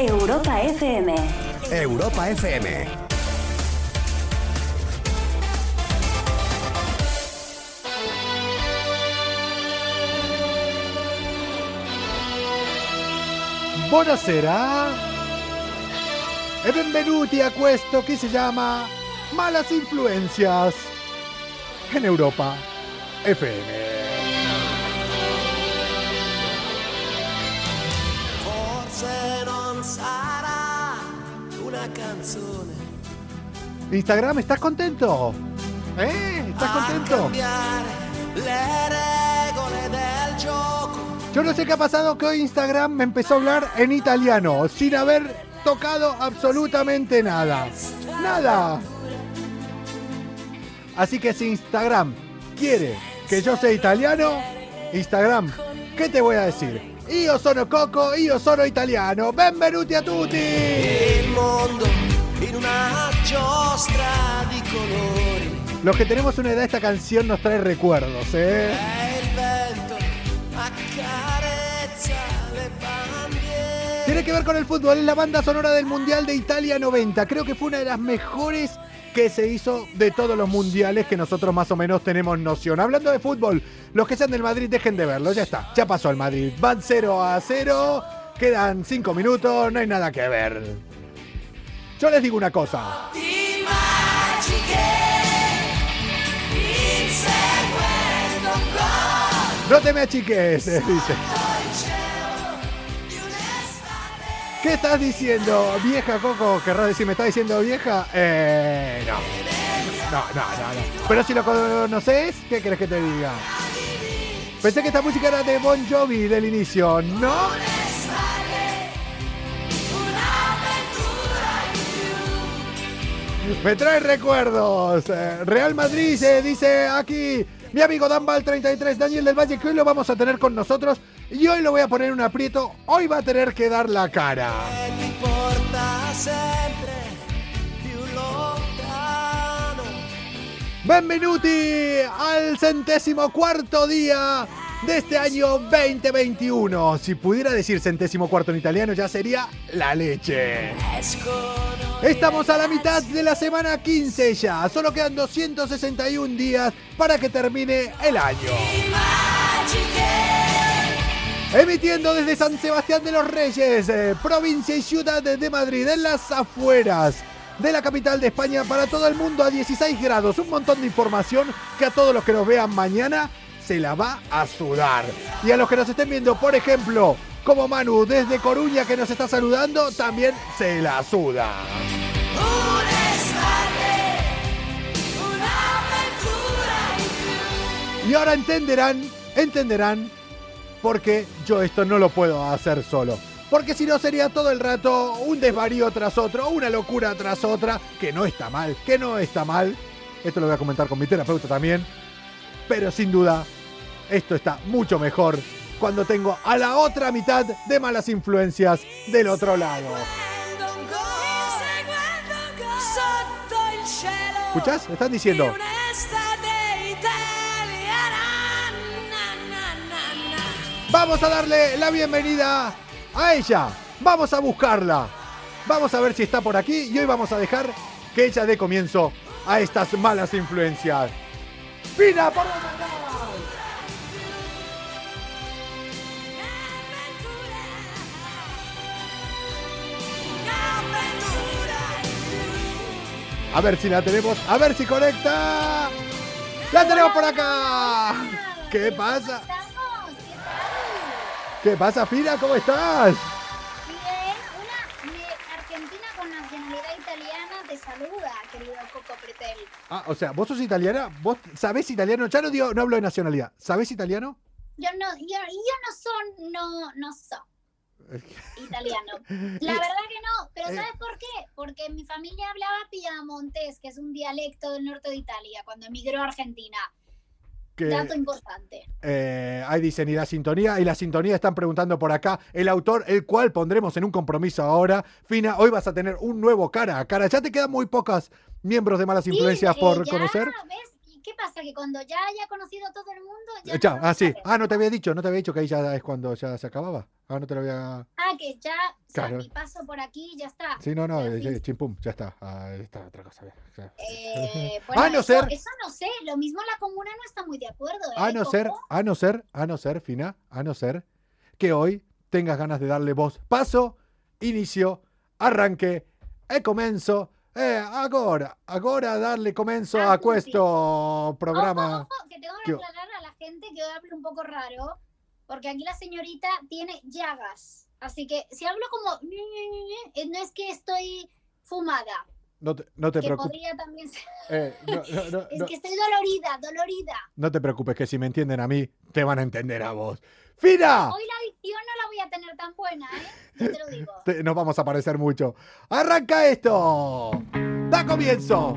Europa FM. Europa FM. Buonasera e benvenuti a questo che si chiama Malas Influencias in Europa FM. Instagram, ¿estás contento? ¿Eh? ¿Estás contento? Yo no sé qué ha pasado que hoy Instagram me empezó a hablar en italiano, sin haber tocado absolutamente nada. Nada. Así que si Instagram quiere que yo sea italiano, Instagram, ¿qué te voy a decir? Io sono Coco, io sono italiano. Benvenuti a tutti! Il mondo in una giostra di colori. Los que tenemos una edad, esta canción nos trae recuerdos, ¿eh? Tiene que ver con el fútbol, es la banda sonora del Mundial de Italia 90. Creo que fue una de las mejores que se hizo de todos los mundiales que nosotros más o menos tenemos noción. Hablando de fútbol, los que sean del Madrid dejen de verlo, ya está, ya pasó el Madrid. Van 0 a 0, quedan 5 minutos, no hay nada que ver. Yo les digo una cosa, no te me achiques, dice. ¿Qué estás diciendo, vieja Coco? ¿Querrás decir, me estás diciendo vieja? Eh, no. No, no, no, no. Pero si lo conoces, ¿qué querés que te diga? Pensé que esta música era de Bon Jovi del inicio, ¿no? Me trae recuerdos. Eh, Real Madrid se dice aquí mi amigo Danbal 33, Daniel del Valle, que hoy lo vamos a tener con nosotros y hoy lo voy a poner en un aprieto. Hoy va a tener que dar la cara. Benvenuti al centésimo cuarto día de este año 2021. Si pudiera decir centésimo cuarto en italiano ya sería la leche. Estamos a la mitad de la semana 15 ya. Solo quedan 261 días para que termine el año. Emitiendo desde San Sebastián de los Reyes, eh, provincia y ciudad de Madrid, en las afueras de la capital de España para todo el mundo a 16 grados. Un montón de información que a todos los que nos vean mañana se la va a sudar. Y a los que nos estén viendo, por ejemplo, como Manu desde Coruña que nos está saludando, también se la suda. Y ahora entenderán, entenderán por qué yo esto no lo puedo hacer solo. Porque si no sería todo el rato un desvarío tras otro, una locura tras otra, que no está mal, que no está mal. Esto lo voy a comentar con mi terapeuta también. Pero sin duda, esto está mucho mejor cuando tengo a la otra mitad de malas influencias del otro lado. ¿Escuchás? Están diciendo. Vamos a darle la bienvenida a ella. Vamos a buscarla. Vamos a ver si está por aquí y hoy vamos a dejar que ella dé comienzo a estas malas influencias. ¡Pina, por dónde A ver si la tenemos, a ver si conecta. ¡La tenemos por acá! ¿Qué pasa? estamos? ¿Qué tal? ¿Qué pasa, Fina? ¿Cómo estás? Bien, una argentina con nacionalidad italiana te saluda, querido Coco Pretel. Ah, o sea, vos sos italiana, vos sabés italiano, ya no digo, no hablo de nacionalidad. ¿Sabés italiano? Yo no, yo, yo no son, no, no soy italiano. La verdad que no, pero Eh. ¿sabes por qué? Porque mi familia hablaba piamontés, que es un dialecto del norte de Italia, cuando emigró a Argentina. Que, Dato importante. eh, ahí dicen, y la sintonía, y la sintonía están preguntando por acá, el autor, el cual pondremos en un compromiso ahora. Fina, hoy vas a tener un nuevo cara a cara. Ya te quedan muy pocas miembros de malas influencias Sí, por eh, ya, conocer. ¿ves? Y ¿Y qué pasa? Que cuando ya haya conocido a todo el mundo, ya. Eh, Ya, no ah, sí. Ah, no te había dicho, no te había dicho que ahí ya es cuando ya se acababa. Ah, no te lo había. Ah, que ya, o sea, Claro. mi paso por aquí ya está. Sí, no, no, eh, ya, chimpum, ya está. Ah, está otra cosa. ya. Eh, A no eso, ser- eso no sé, lo mismo la comuna no está muy de acuerdo. A ¿eh, no ser, a no ser, a no ser, Fina, a no ser que hoy tengas ganas de darle voz. Paso, inicio, arranque, e comenzo. Eh, agora, agora darle comenzo Ah, a tutti. questo programa. Ojo, ojo, que tengo que- aclarar a la gente que hoy hablo un poco raro, porque aquí la señorita tiene llagas. Así que si hablo como eh, no es que estoy fumada, No te, no te preocupes. podría también ser. eh, no, no, Es que estoy dolorida, dolorida. No te preocupes, que si me entienden a mí, te van a entender a vos. ¡Fina! Hoy la adicción no la voy a tener tan buena, ¿eh? Yo te lo digo. Te- nos vamos a parecer mucho. ¡Arranca esto! ¡Da comienzo!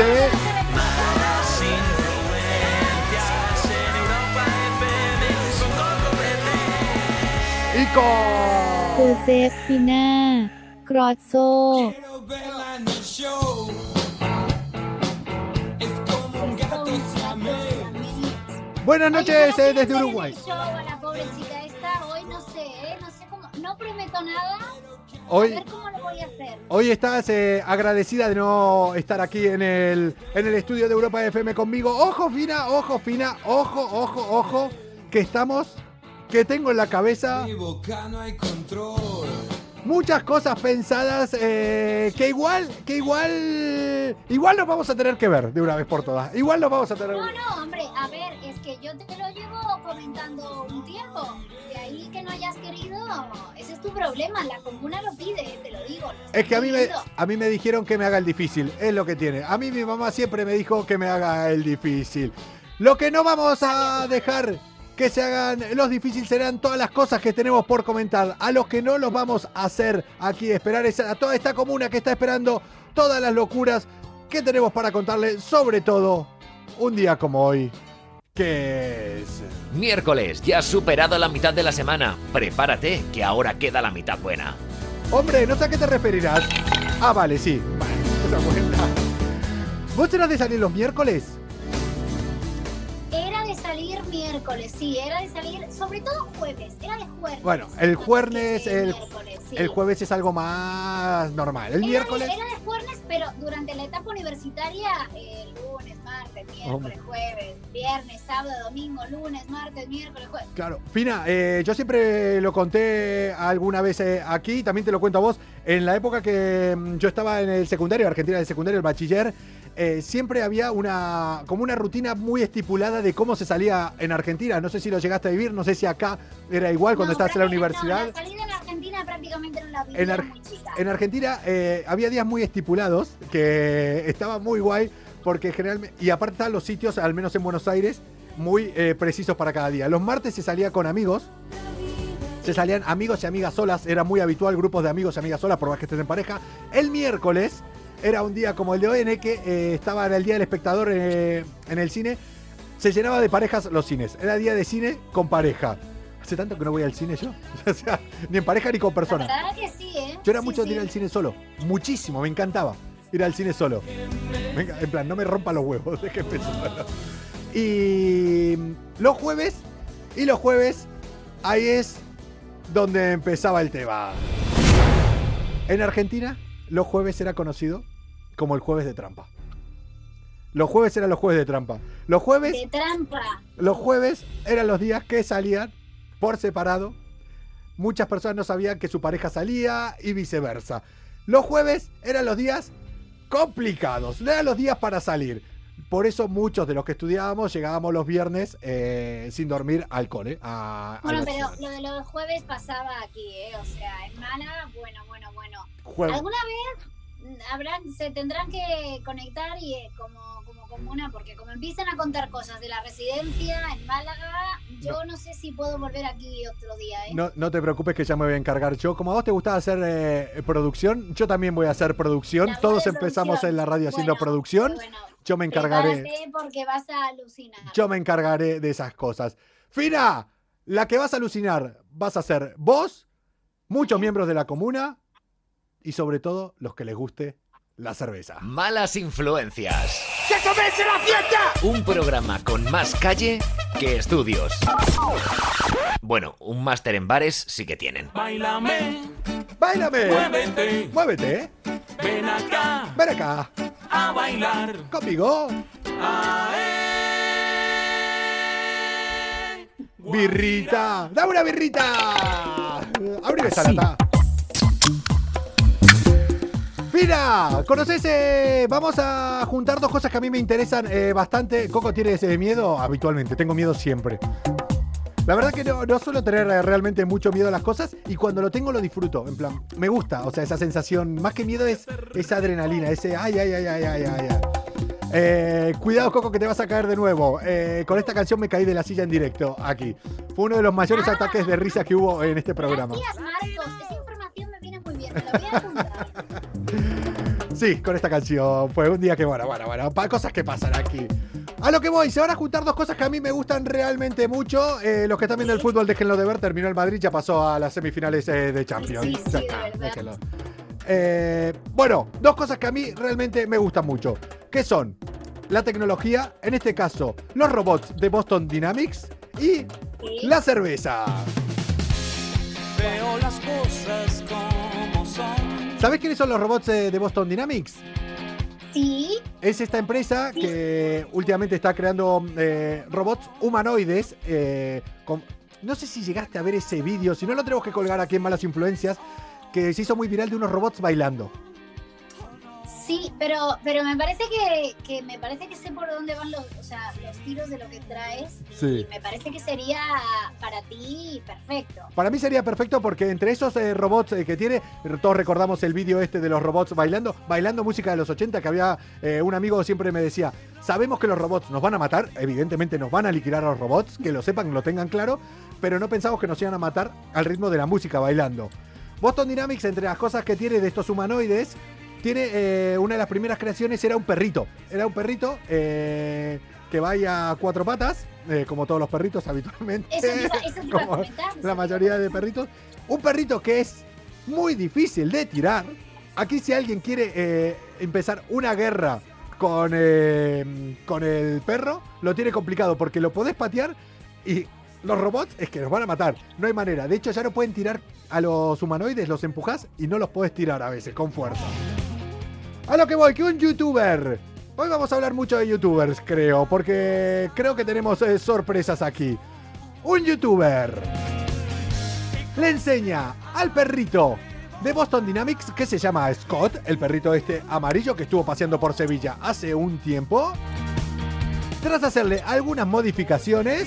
Y con... Buenas noches eh, desde Uruguay. Chica esta, hoy no sé, eh, no sé cómo, no prometo nada voy a hacer. hoy estás eh, agradecida de no estar aquí en el, en el estudio de Europa FM conmigo. Ojo, Fina, ojo, Fina, ojo, ojo, ojo, que estamos, que tengo en la cabeza muchas cosas pensadas eh, que igual, que igual, igual nos vamos a tener que ver de una vez por todas. Igual nos vamos a tener. No, no, hombre, a ver, es que yo te lo llevo comentando un tiempo. De ahí que no hayas querido, ese es tu problema. La comuna lo pide, te lo digo. lo Es que a mí, me, a mí me dijeron que me haga el difícil, es lo que tiene. A mí mi mamá siempre me dijo que me haga el difícil. Lo que no vamos a dejar que se hagan los difíciles serán todas las cosas que tenemos por comentar. A los que no los vamos a hacer aquí, esperar a toda esta comuna que está esperando todas las locuras que tenemos para contarle, sobre todo un día como hoy, que es... Miércoles, ya has superado la mitad de la semana. Prepárate, que ahora queda la mitad buena. Hombre, no sé a qué te referirás. Ah, vale, sí. Vale, cuenta. ¿Vos eras de salir los miércoles? Era de salir miércoles, sí, era de salir, sobre todo jueves, era de jueves. Bueno, el jueves, de el- sí. El jueves es algo más normal. El Era de- miércoles. Era de jueves, pero durante la etapa universitaria, eh, lunes, martes, miércoles, jueves, viernes, sábado, domingo, lunes, martes, miércoles, jueves. Claro. Fina, eh, yo siempre lo conté alguna vez eh, aquí, también te lo cuento a vos. En la época que mm, yo estaba en el secundario, Argentina del secundario, el bachiller, eh, siempre había una como una rutina muy estipulada de cómo se salía en Argentina. No sé si lo llegaste a vivir, no sé si acá era igual cuando No, estabas en la no, universidad. la salida en Argentina prácticamente no la vi, En Ar- muy chica. En Argentina eh, había días muy estipulados que estaba muy guay porque generalmente, y aparte están los sitios, al menos en Buenos Aires, muy eh, precisos para cada día. Los martes se salía con amigos, se salían amigos y amigas solas, era muy habitual grupos de amigos y amigas solas, por más que estés en pareja. El miércoles era un día como el de hoy en el que eh, estaba en el día del espectador eh, en el cine, se llenaba de parejas los cines, era día de cine con pareja. Hace tanto que no voy al cine yo, o sea, ni en pareja ni con La personas. verdad que sí, ¿eh? Yo era Sí, mucho sí. de ir al cine solo. Muchísimo, me encantaba ir al cine solo. Venga, en plan, no me rompa los huevos, déjeme solo. Y los jueves, y los jueves, ahí es donde empezaba el tema. En Argentina, los jueves era conocido como el jueves de trampa. Los jueves eran los jueves de trampa. Los jueves, De trampa. los jueves eran los días que salían por separado. Muchas personas no sabían que su pareja salía y viceversa. Los jueves eran los días complicados, no eran los días para salir. Por eso muchos de los que estudiábamos llegábamos los viernes eh, sin dormir al cole. a- a Bueno, pero ciudad. lo de los jueves pasaba aquí, ¿eh? O sea, en Málaga, bueno, bueno, bueno. Jueves. ¿Alguna vez habrán, se tendrán que conectar y eh, como, como comuna? Porque como empiezan a contar cosas de la residencia en Málaga, yo no, sé si puedo volver aquí otro día, ¿eh? No, no te preocupes que ya me voy a encargar yo. Como a vos te gustaba hacer eh, producción, yo también voy a hacer producción. Todos empezamos producción. en la radio haciendo Bueno, producción. Bueno, Yo me encargaré. prepárate porque vas a alucinar. Yo me encargaré de esas cosas. Fina, la que vas a alucinar vas a ser vos, muchos miembros de la comuna y sobre todo los que les guste la cerveza. Malas influencias. ¡Que comience la fiesta! Un programa con más calle que estudios. Bueno, un máster en bares sí que tienen. Bailame, ¡Báilame! muévete, ¡Muévete! ¿eh? ven acá ¡Ven acá! a bailar. ¡Conmigo! Ae. ¡Birrita! ¡Dame una birrita! ¡Abrime esa lata! Mira, ¿conoces? eh, vamos a juntar dos cosas que a mí me interesan eh, bastante. Coco, ¿tienes eh, miedo? Habitualmente, tengo miedo siempre. La verdad que no, no suelo tener eh, realmente mucho miedo a las cosas y cuando lo tengo lo disfruto. En plan, me gusta, o sea, esa sensación. Más que miedo es esa adrenalina, ese ay, ay, ay, ay, ay, ay. ay. Eh, cuidado, Coco, que te vas a caer de nuevo. Eh, con esta canción me caí de la silla en directo aquí. Fue uno de los mayores ataques de risa que hubo en este programa. Gracias, Marcos. Esa información me viene muy bien. Me la voy a apuntar. Sí, con esta canción. Fue un día que, bueno, bueno, bueno, pa- cosas que pasan aquí. A lo que voy, se van a juntar dos cosas que a mí me gustan realmente mucho. Eh, los que están viendo el fútbol, déjenlo de ver. Terminó el Madrid, ya pasó a las semifinales eh, de Champions. Sí, sí, Ya de está, verdad. déjenlo. Eh, bueno, dos cosas que a mí realmente me gustan mucho. Que son la tecnología, en este caso, los robots de Boston Dynamics y Sí. la cerveza. Veo las cosas como son. ¿Sabés quiénes son los robots de Boston Dynamics? Sí, Es esta empresa que últimamente está creando eh, robots humanoides. eh, con- no sé si llegaste a ver ese vídeo, si no lo tenemos que colgar aquí en Malas Influencias, que se hizo muy viral de unos robots bailando. Sí, pero, pero me parece que, que me parece que sé por dónde van los, o sea, los tiros de lo que traes. Sí. Y me parece que sería para ti perfecto. Para mí sería perfecto porque entre esos eh, robots eh, que tiene, todos recordamos el vídeo este de los robots bailando, bailando música de los 80, que había eh, un amigo siempre me decía, sabemos que los robots nos van a matar, evidentemente nos van a liquidar a los robots, que lo sepan, lo tengan claro, pero no pensamos que nos iban a matar al ritmo de la música bailando. Boston Dynamics, entre las cosas que tiene de estos humanoides, tiene eh, una de las primeras creaciones, era un perrito. Era un perrito eh, que vaya a cuatro patas, eh, como todos los perritos habitualmente. Eso te iba, eso te iba a Como comentar. la mayoría de perritos. Un perrito que es muy difícil de tirar. Aquí si alguien quiere empezar una guerra con, con el perro, lo tiene complicado porque lo podés patear y los robots es que nos van a matar. No hay manera. De hecho ya no pueden tirar a los humanoides, los empujás y no los podés tirar a veces con fuerza. A lo que voy, que un youtuber. Hoy vamos a hablar mucho de youtubers, creo, porque creo que tenemos eh, sorpresas aquí. Un youtuber le enseña al perrito de Boston Dynamics, que se llama Scott, el perrito este amarillo que estuvo paseando por Sevilla hace un tiempo, tras hacerle algunas modificaciones,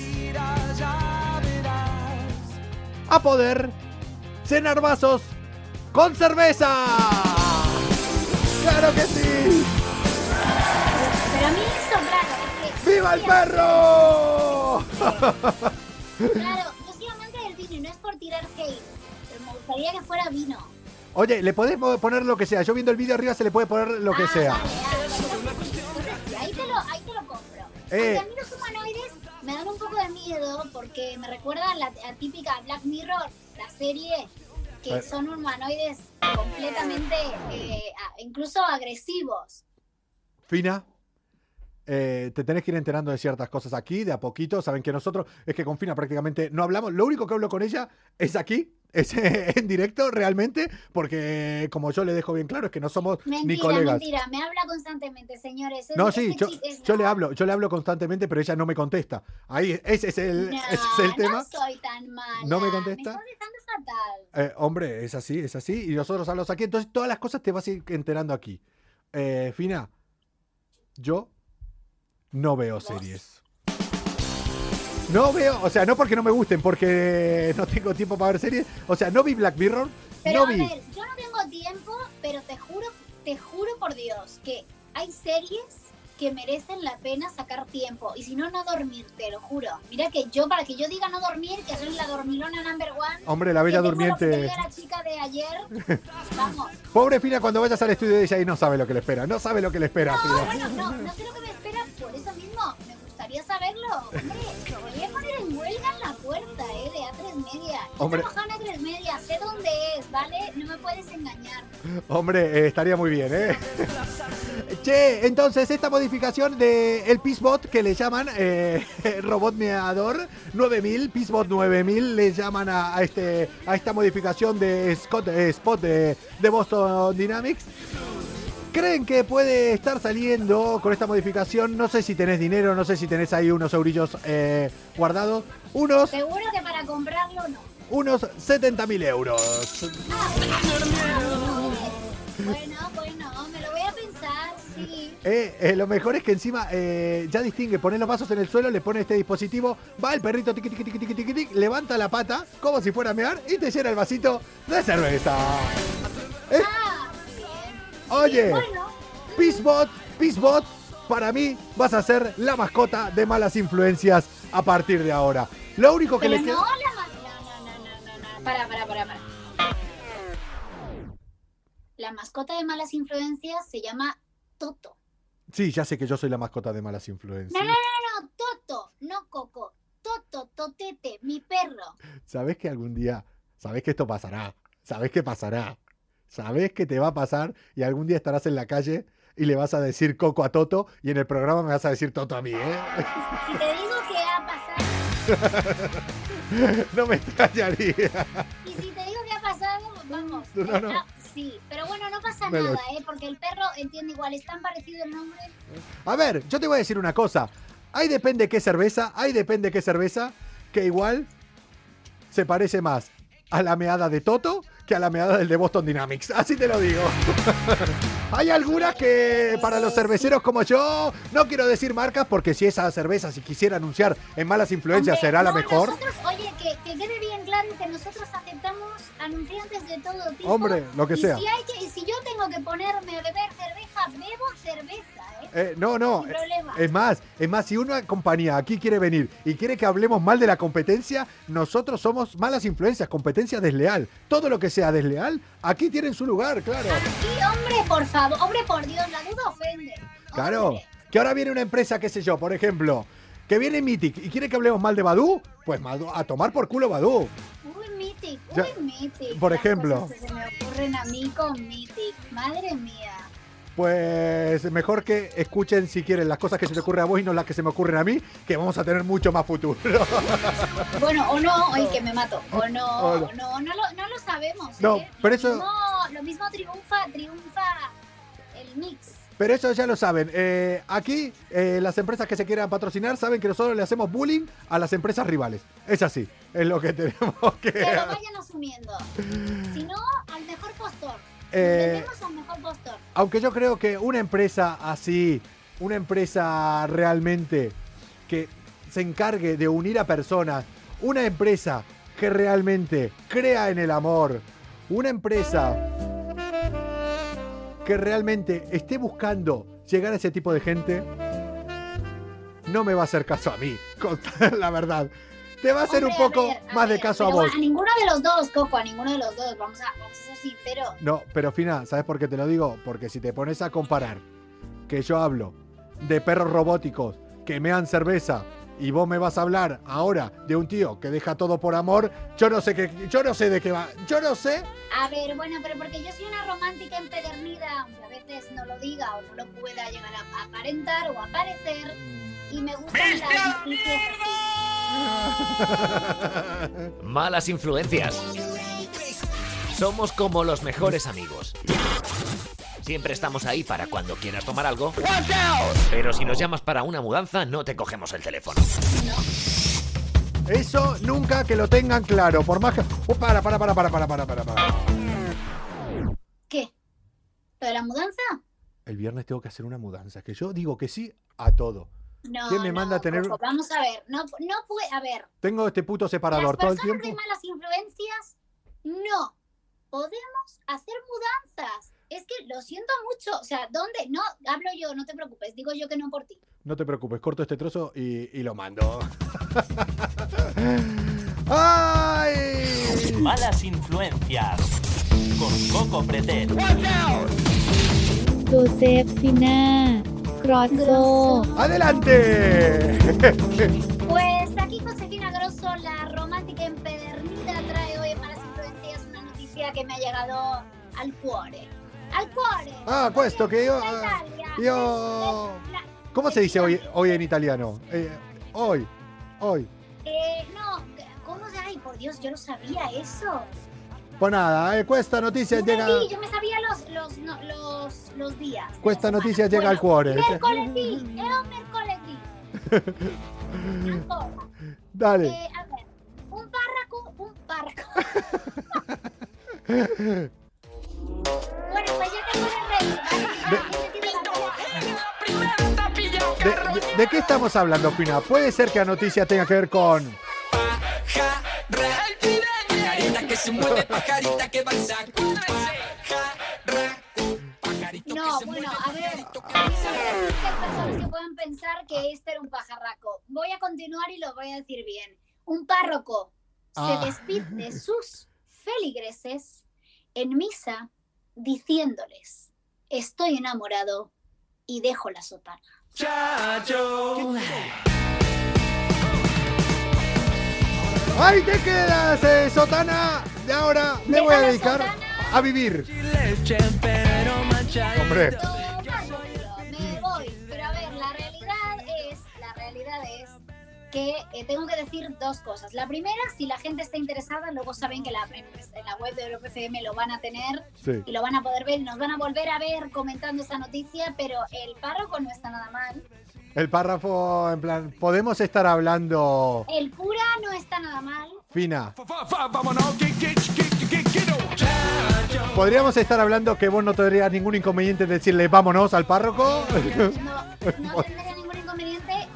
a poder cenar vasos con cerveza. ¡Claro que sí! Pero a mí eso, claro, es que. ¡Viva el perro! Claro, yo soy amante del vino y no es por tirar hate, pero me gustaría que fuera vino. Oye, le podés poner lo que sea. Yo viendo el vídeo arriba se le puede poner lo que Ah, sea. vale, ah, vale. Entonces, ahí te lo, ahí te lo compro. Eh. A mí los humanoides me dan un poco de miedo porque me recuerdan la, la típica Black Mirror, la serie, que son humanoides completamente, eh, incluso agresivos. Fina, eh, te tenés que ir enterando de ciertas cosas aquí, de a poquito. Saben que nosotros, es que con Fina prácticamente no hablamos. Lo único que hablo con ella es aquí, es en directo realmente, porque como yo le dejo bien claro, es que no somos ni Mentira, colegas. mentira, me habla constantemente, señores. No, sí, yo, chico es- yo le hablo, yo le hablo constantemente, pero ella no me contesta. Ahí, ese es el, No, ese es el tema. No soy tan mala. ¿No me contesta? Me estás dejando fatal. Eh, hombre, es así, es así. Y nosotros hablamos aquí. Entonces, todas las cosas te vas a ir enterando aquí. Eh, Fina, yo no veo ¿Vos? series. No veo, o sea, no porque no me gusten, porque no tengo tiempo para ver series. O sea, no vi Black Mirror, Pero no a vi. ver, yo no tengo tiempo, pero te juro, te juro por Dios que hay series que merecen la pena sacar tiempo. Y si no, no dormir, te lo juro. Mira que yo, para que yo diga no dormir, que soy la dormilona number one. Hombre, la bella que tengo lo que durmiente. tenía la chica de ayer. Vamos. Pobre Fina, cuando vayas al estudio de ella ahí no sabe lo que le espera. No sabe lo que le espera, No, Fina. bueno, no, no sé lo que me espera, por eso mismo me gustaría saberlo. Hombre, Hombre. trabajo en A3 Media, sé dónde es, ¿vale? No me puedes engañar. Hombre, eh, estaría muy bien, ¿eh? che, entonces esta modificación de el Peacebot que le llaman eh, Robot Meador 9000, Peacebot 9000 le llaman a, a este a esta modificación de Scott eh, Spot de, de Boston Dynamics. ¿Creen que puede estar saliendo con esta modificación? No sé si tenés dinero, no sé si tenés ahí unos eurillos eh, guardados. Unos, Seguro que para comprarlo no. Unos 70.000 euros. Bueno, bueno, me lo voy a pensar, sí. Eh, eh, lo mejor es que encima eh, ya distingue, pones los vasos en el suelo, le pone este dispositivo, va el perrito tiqui, tiqui, tiqui, tiqui, tiqui, tiqui, levanta la pata como si fuera a mear y te llena el vasito de cerveza. Eh, Ah, bien. oye, Bueno, Peacebot, Peacebot, para mí vas a ser la mascota de malas influencias a partir de ahora. Lo único que pero no queda... la Para, para, para, para. La mascota de malas influencias se llama Toto. Sí, ya sé que yo soy la mascota de malas influencias. No, no, no, no, Toto, no Coco. Toto, Totete, mi perro. ¿Sabes que algún día, sabes que esto pasará? ¿Sabes que pasará? ¿Sabes que te va a pasar y algún día estarás en la calle y le vas a decir Coco a Toto y en el programa me vas a decir Toto a mí, ¿eh? Si te digo que ha pasado, No me extrañaría. y si te digo que ha pasado, vamos. No, no. ah, Sí, pero bueno, no pasa nada, ¿eh? Porque el perro entiende igual, es tan parecido el nombre. A ver, yo te voy a decir una cosa. Ahí depende qué cerveza, ahí depende qué cerveza, que igual se parece más a la meada de Toto que a la meada del de Boston Dynamics. Así te lo digo. Hay algunas que para los cerveceros como yo, no quiero decir marcas porque si esa cerveza, si quisiera anunciar en malas influencias, Hombre, será la no, mejor. Nosotros, oye, que, que quede bien claro que nosotros aceptamos anunciantes de todo tipo. Hombre, lo que y sea. Si hay que, si yo tengo que ponerme a beber cerveza, bebo cerveza, ¿eh? Eh, no, no. Problema. Es más, es más, si una compañía aquí quiere venir y quiere que hablemos mal de la competencia, nosotros somos malas influencias, competencia desleal. Todo lo que sea desleal, aquí tienen su lugar, claro. Aquí, hombre, por favor, hombre, por Dios, la duda ofende. Claro. Hombre. Que ahora viene una empresa, qué sé yo, por ejemplo, que viene Mythic y quiere que hablemos mal de Badu, pues a tomar por culo Badu. Uy, Mythic, uy, Mythic. por Las ejemplo. cosas que se me ocurren a mí con Mythic. Madre mía. Pues mejor que escuchen si quieren las cosas que se te ocurren a vos y no las que se me ocurren a mí, que vamos a tener mucho más futuro. Bueno, o no, ay, que me mato. O no, O no. no, no lo, no lo sabemos. No, ¿eh? pero lo eso- Mismo, lo mismo triunfa, triunfa el mix. Pero eso ya lo saben. Eh, aquí, eh, las empresas que se quieran patrocinar saben que nosotros le hacemos bullying a las empresas rivales. Es así. Es lo que tenemos que Que lo vayan asumiendo. Si no, al mejor postor. Eh, mejor postor. Aunque yo creo que una empresa así, una empresa realmente que se encargue de unir a personas, una empresa que realmente crea en el amor, una empresa que realmente esté buscando llegar a ese tipo de gente, no me va a hacer caso a mí, la verdad. Te va a hacer un a poco ver, a más de caso a vos. A ninguno de los dos, Coco, a ninguno de los dos. Vamos a, vamos a ser sinceros. No, pero Fina, ¿sabes por qué te lo digo? Porque si te pones a comparar que yo hablo de perros robóticos que mean cerveza y vos me vas a hablar ahora de un tío que deja todo por amor, yo no sé qué, yo no sé de qué va, yo no sé. A ver, bueno, pero porque yo soy una romántica empedernida, aunque a veces no lo diga o no lo pueda llegar a aparentar o a parecer, y me gustan las. Malas influencias. Somos como los mejores amigos. Siempre estamos ahí para cuando quieras tomar algo. Pero si nos llamas para una mudanza, no te cogemos el teléfono. Eso nunca que lo tengan claro. Por más que. Oh, para, para, para, para, para, para, para, para. ¿Qué? ¿Lo de la mudanza? El viernes tengo que hacer una mudanza. Que yo digo que sí a todo. No. ¿Quién me no, manda a tener- Coco, Vamos a ver. No, no puede. A ver. Tengo este puto separador Las todo el personas tiempo. de malas influencias, no. Podemos hacer mudanzas. Es que lo siento mucho. O sea, ¿dónde? No, hablo yo, no te preocupes. Digo yo que no por ti. No te preocupes, corto este trozo y, y lo mando. ¡Ay! Malas influencias. Con Coco Pretel. Josefina Grosso ¡Adelante! Pues aquí Josefina Grosso, la romántica empedernida, trae hoy en Malas Influencias una noticia que me ha llegado al cuore. Al cuore. Ah, questo che io- io- la- ¿Cómo se dice hoy, hoy en italiano? Eh, hoy, hoy. Eh, no, ¿cómo se? Ay, por Dios, yo lo sabía eso. Pues nada, eh, questa notizia llega... Sí, yo me sabía los, los, no, los, los días. Questa notizia llega al cuore. Mercoledì, un mercoledì. Ancora. Dale. Eh, a ver, un párraco, un párraco. ¿De, de- de qué estamos hablando, Pina? ¿Puede ser que la noticia tenga que ver con... No, bueno, a ver, hay personas que pueden pensar que este era un pajarraco. Voy a continuar y lo voy a decir bien. Un párroco Ah. se despide de sus feligreses en misa diciéndoles, estoy enamorado y dejo la sotana. ¡Ahí te quedas, eh, Sotana! De ahora me voy a dedicar sotana. a vivir. Hombre, que eh, tengo que decir dos cosas. La primera, si la gente está interesada, luego saben que la, en, en la web de Europa FM lo van a tener sí. y lo van a poder ver nos van a volver a ver comentando esa noticia, pero el párroco no está nada mal. El párrafo, en plan, podemos estar hablando El cura no está nada mal. fina. Podríamos estar hablando que vos no tendrías ningún inconveniente en decirle vámonos al párroco. No, no tendría ningún inconveniente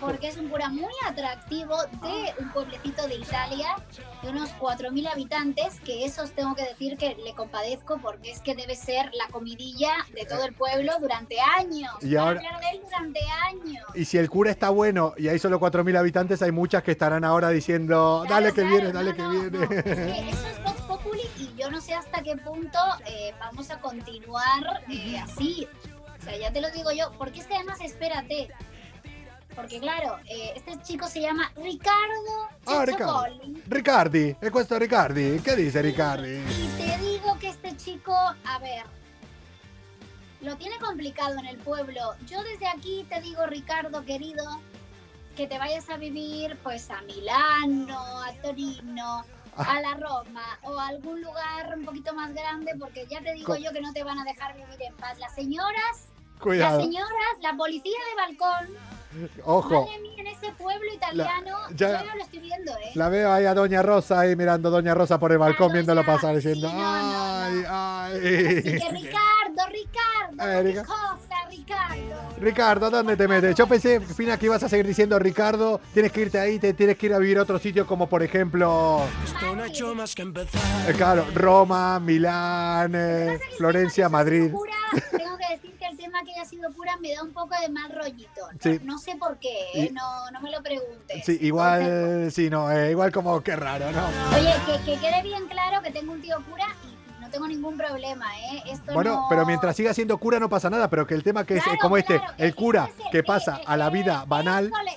porque es un cura muy atractivo de un pueblecito de Italia de unos 4.000 habitantes, que esos tengo que decir que le compadezco porque es que debe ser la comidilla de todo el pueblo durante años. Y ahora- de él durante años. Y si el cura está bueno y hay solo 4.000 habitantes, hay muchas que estarán ahora diciendo, Claro, dale que claro, viene, no, dale que no, viene. no. Es que eso es Vox Populi y yo no sé hasta qué punto eh, vamos a continuar eh, así. O sea, ya te lo digo yo, porque es que además, espérate. Porque claro, eh, este chico se llama Ricardo Ah, Ricardo. Cecciopoli. Riccardi, è questo Riccardi? ¿Qué dice Riccardi? Y te digo que este chico, a ver, lo tiene complicado en el pueblo. Yo desde aquí te digo, Ricardo, querido, que te vayas a vivir pues a Milano, a Torino, a la Roma o a algún lugar un poquito más grande, porque ya te digo Co- yo que no te van a dejar vivir en paz. Las señoras, las Cuidado, señoras, la policía de balcón, ojo. madre mía, en ese pueblo italiano, ya- yo ya lo estoy viendo, ¿eh? La veo ahí a Doña Rosa ahí mirando Doña Rosa por el balcón Ah, viéndolo pasar diciendo sí, no, no, ay, no. ay. Así que Ricardo, Ricardo, Eh, ¿qué Rica- cosa, Ricardo? Ricardo, ¿dónde te metes? Yo pensé, Fina, que ibas a seguir diciendo Ricardo, tienes que irte ahí, te tienes que ir a vivir a otro sitio como por ejemplo, Madrid. eh, claro, Roma, Milán, eh, Florencia, Madrid. Tengo que decir que tema que haya sido pura me da un poco de mal rollito. No, Sí. no sé por qué, ¿eh? No, no me lo preguntes. Sí, Entonces, igual, sí, no, eh, igual como qué raro, ¿no? Oye, que, que quede bien claro que tengo un tío cura y no tengo ningún problema, ¿eh? Esto Bueno, no- pero mientras siga siendo cura no pasa nada, pero que el tema que es eh, Claro, como este, claro, el ese cura es el- que eh, pasa eh, a la vida eh, banal, école,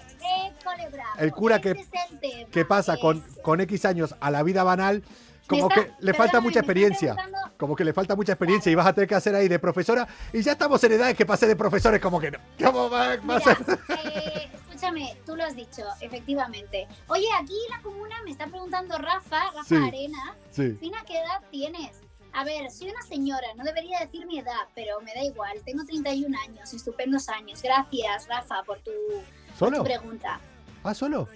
école, bravo, el cura que- ese es el tema, que pasa con, ese. con X años a la vida banal, como está- que le falta mucha experiencia. Como que le falta mucha experiencia y vas a tener que hacer ahí de profesora. Y ya estamos en edades que pasé de profesores como que no. ¿Cómo va, Mira, eh, escúchame, tú lo has dicho, efectivamente. Oye, aquí la comuna me está preguntando Rafa, Rafa Sí. Arenas, Sí. Fina, ¿qué edad tienes? A ver, soy una señora, no debería decir mi edad, pero me da igual. Tengo 31 años, estupendos años. Gracias, Rafa, por tu, por tu pregunta. ¿Ah, solo?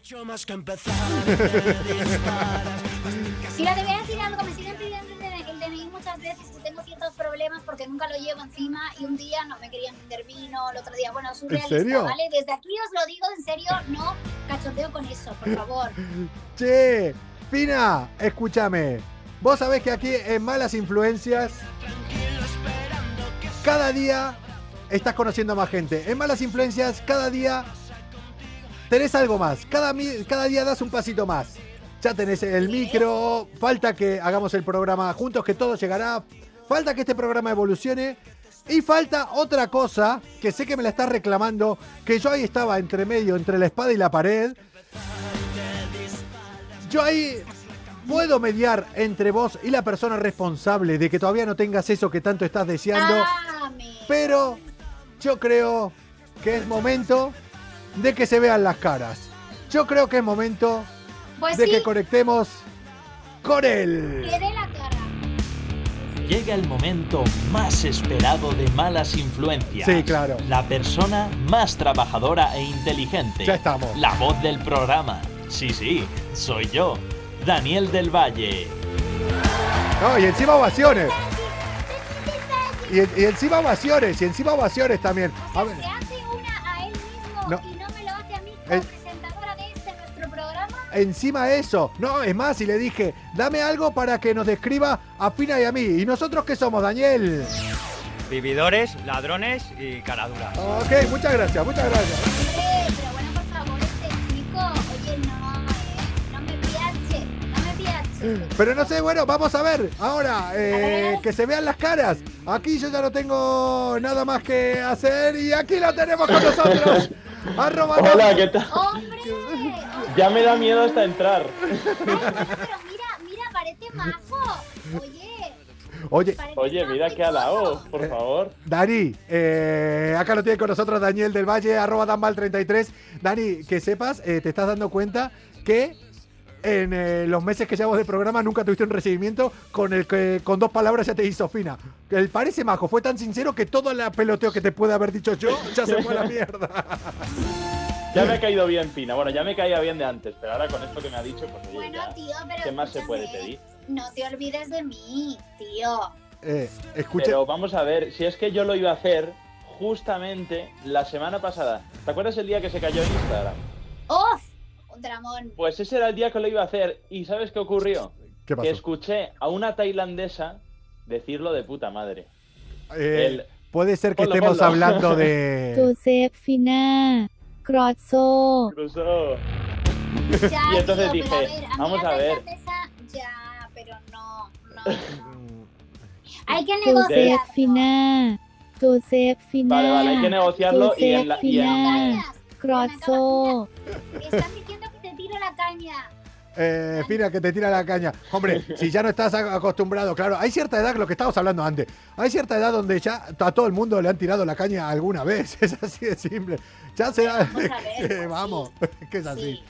Mira, te voy a decir algo, me siguen pidiendo el DNI el DNI muchas veces y tengo ciertos problemas porque nunca lo llevo encima y un día no me querían vender vino, el otro día, bueno, surrealista, serio? ¿vale? Desde aquí os lo digo en serio, no cachondeo con eso, por favor. Che, Fina, escúchame. Vos sabés que aquí en Malas Influencias, cada día estás conociendo a más gente. En Malas Influencias, cada día tenés algo más. Cada, día das un pasito más. Ya tenés el micro, falta que hagamos el programa juntos, que todo llegará. Falta que este programa evolucione. Y falta otra cosa, que sé que me la estás reclamando, que yo ahí estaba entre medio, entre la espada y la pared. Yo ahí puedo mediar entre vos y la persona responsable de que todavía no tengas eso que tanto estás deseando. Pero yo creo que es momento de que se vean las caras. Yo creo que es momento Pues de sí, que conectemos con él. la cara. Llega el momento más esperado de malas influencias. Sí, claro. La persona más trabajadora e inteligente. Ya estamos. La voz del programa. Sí, sí, soy yo, Daniel del Valle. No, y encima ovaciones. Y, y encima ovaciones, y encima ovaciones también. A ver, Eh. como presentadora de este nuestro programa. encima eso. No, es más, y le dije, dame algo para que nos describa a Pina y a mí. ¿Y nosotros qué somos, Daniel? Vividores, ladrones y caraduras. Ok, muchas gracias, muchas gracias. Hombre, pero bueno, por favor, este chico, oye, no, eh, no me piache, no me piache. Pero no sé, bueno, vamos a ver. Ahora, eh, ver. que se vean las caras. Aquí yo ya no tengo nada más que hacer y aquí lo tenemos con nosotros. Arroba Hola, ¿qué tal? ¡Hombre! Ya me da miedo hasta entrar. Ay, no, pero mira, mira, parece majo. Oye, Oye, Oye, mira halagos, todo. por favor. Dani, eh, acá lo tiene con nosotros Daniel del Valle, arroba Danval33. Dani, que sepas, eh, te estás dando cuenta que en eh, los meses que llevamos de programa nunca tuviste un recibimiento con el que con dos palabras ya te hizo fina. El parece majo, fue tan sincero que todo el peloteo que te puede haber dicho yo ya se fue a la mierda. Ya me ha caído bien Pina. Bueno, ya me caía bien de antes, pero ahora con esto que me ha dicho, pues oye, Bueno, ya. tío, pero ¿Qué más se puede pedir? No te olvides de mí, tío. Eh, escucha, Pero vamos a ver, si es que yo lo iba a hacer justamente la semana pasada. ¿Te acuerdas el día que se cayó en Instagram? ¡Uf! Un dramón. Pues ese era el día que lo iba a hacer. ¿Y sabes qué ocurrió? ¿Qué pasó? Que escuché a una tailandesa decirlo de puta madre. Eh, el... Puede ser que ponlo, estemos ponlo. hablando de. Josefina Cruzó. Cruzó. Y entonces tío, dije, a ver, a vamos a ver. Ya, pero no, no. no. hay que negociar. Josefina. Josefina. Vale, vale, hay que negociarlo Josefina. y en la. Y en... Cruzó. Me estás diciendo la caña. Eh, Fina, que te tira la caña. Hombre, si ya no estás acostumbrado, claro, hay cierta edad, lo que estábamos hablando antes, hay cierta edad donde ya a todo el mundo le han tirado la caña alguna vez, es así de simple. Ya se da... Vamos ver, pues que es así. Sí.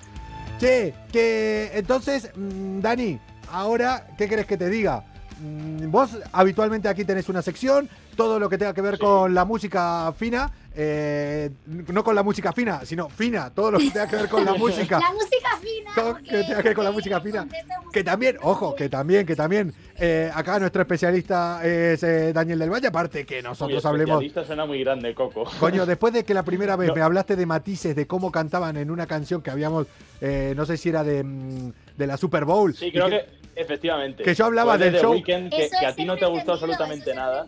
Che, que entonces, mm, Dani, ahora, ¿qué querés que te diga? Mm, Vos habitualmente aquí tenés una sección, todo lo que tenga que ver Sí. con la música fina, eh, no con la música fina, sino fina, todo lo que tenga que ver con la música. La música fina. Todo que tenga que ver con la música fina. Que también, ojo, que también, que también, eh, acá nuestro especialista es eh, Daniel del Valle, aparte que nosotros hablemos... especialista suena muy grande, Coco. Coño, después de que la primera vez No. me hablaste de matices, de cómo cantaban en una canción que habíamos, eh, no sé si era de, mm, de la Super Bowl. Sí, creo que, efectivamente. que yo hablaba del The show. Weeknd, que, a ti no te gustó absolutamente nada.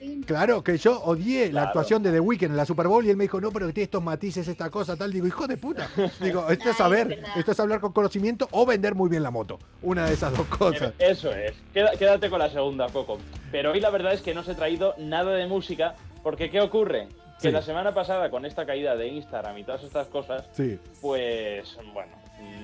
y. Claro, que yo odié la actuación de The Weeknd en la Super Bowl y él me dijo, no, pero que tiene estos matices, esta cosa, tal. Digo, hijo de puta. Digo, esto es saber, es esto es hablar con conocimiento o vender muy bien la moto. Una de esas dos cosas. Eso es. Quédate con la segunda, Coco. Pero hoy la verdad es que no os he traído nada de música, porque ¿qué ocurre? que Sí. la semana pasada con esta caída de Instagram y todas estas cosas, Sí. pues bueno,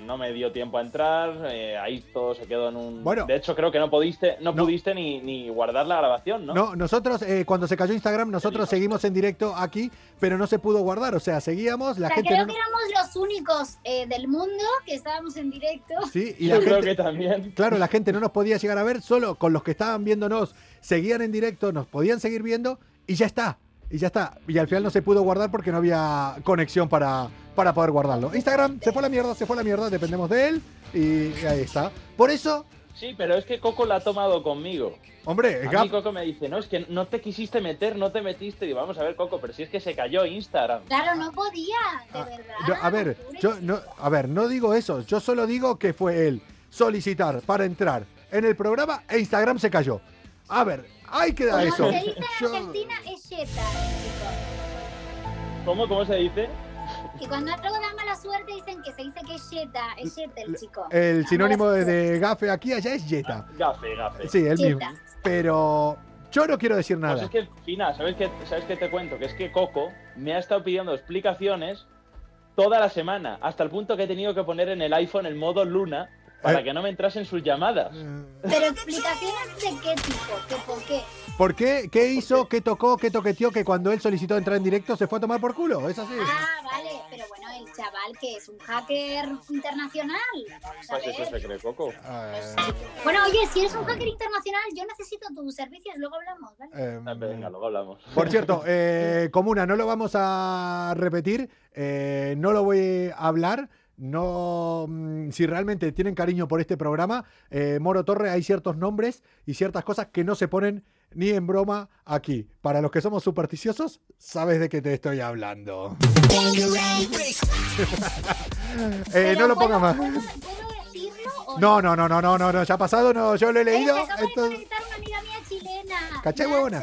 no me dio tiempo a entrar, eh, ahí todo se quedó en un... Bueno. de hecho creo que no pudiste, no, No. pudiste ni, ni guardar la grabación, ¿no? No, nosotros, eh, cuando se cayó Instagram, nosotros seguimos en directo aquí, pero no se pudo guardar. O sea, seguíamos, la o sea, gente creo no. que éramos los únicos eh, del mundo que estábamos en directo. Sí, y Yo la creo gente, que también. Claro, la gente no nos podía llegar a ver, solo con los que estaban viéndonos, seguían en directo, nos podían seguir viendo y ya está. Y ya está. Y al final no se pudo guardar porque no había conexión para, para poder guardarlo. Instagram se fue a la mierda, se fue a la mierda, dependemos de él y ahí está. Por eso, Sí, pero es que Coco la ha tomado conmigo. hombre, A Gap- mí Coco me dice, no, es que no te quisiste meter, no te metiste. Digo, vamos a ver, Coco, pero si es que se cayó Instagram. Claro, no podía, de verdad. yo- a ver, yo no, a ver, no digo eso, yo solo digo que fue él solicitar para entrar en el programa e Instagram se cayó. A ver, ahí queda Como eso. se dice Yo- Argentina, es yeta, ¿Cómo, cómo se dice? Y cuando algo da mala suerte dicen que se dice que es yeta, es yeta el chico. el sinónimo de, de gafe aquí allá es yeta. Gafe, gafe. Sí, el mismo. Pero yo no quiero decir Pues nada. es que, Fina, ¿sabes qué, ¿sabes qué te cuento? Que es que Coco me ha estado pidiendo explicaciones toda la semana, hasta el punto que he tenido que poner en el iPhone el modo Luna para Eh. que no me entrasen sus llamadas. Pero explicaciones de qué tipo, que por qué. ¿Por qué? ¿Qué hizo? ¿Qué tocó? ¿Qué toqueteó? Que cuando él solicitó entrar en directo se fue a tomar por culo. ¿Es así? Ah, vale, pero bueno, el chaval que es un hacker internacional. Vamos a Pues eso ver. se cree Coco. Eh, Bueno, oye, si eres un hacker internacional, yo necesito tus servicios, luego hablamos, ¿vale? eh, Ah, Venga, luego hablamos. Por cierto, eh, Comuna, no lo vamos a repetir, eh, no lo voy a hablar. No, mm, si realmente tienen cariño por este programa, eh, Moro Torre, hay ciertos nombres y ciertas cosas que no se ponen ni en broma aquí. Para los que somos supersticiosos, sabes de qué te estoy hablando. Eh, no lo ¿puedo- pongas más. ¿puedo, puedo decirlo o No, no, no, no, no, no, no, ya ha pasado, no, yo lo he leído. entonces- una amiga mía chilena. ¿Cachai, huevona?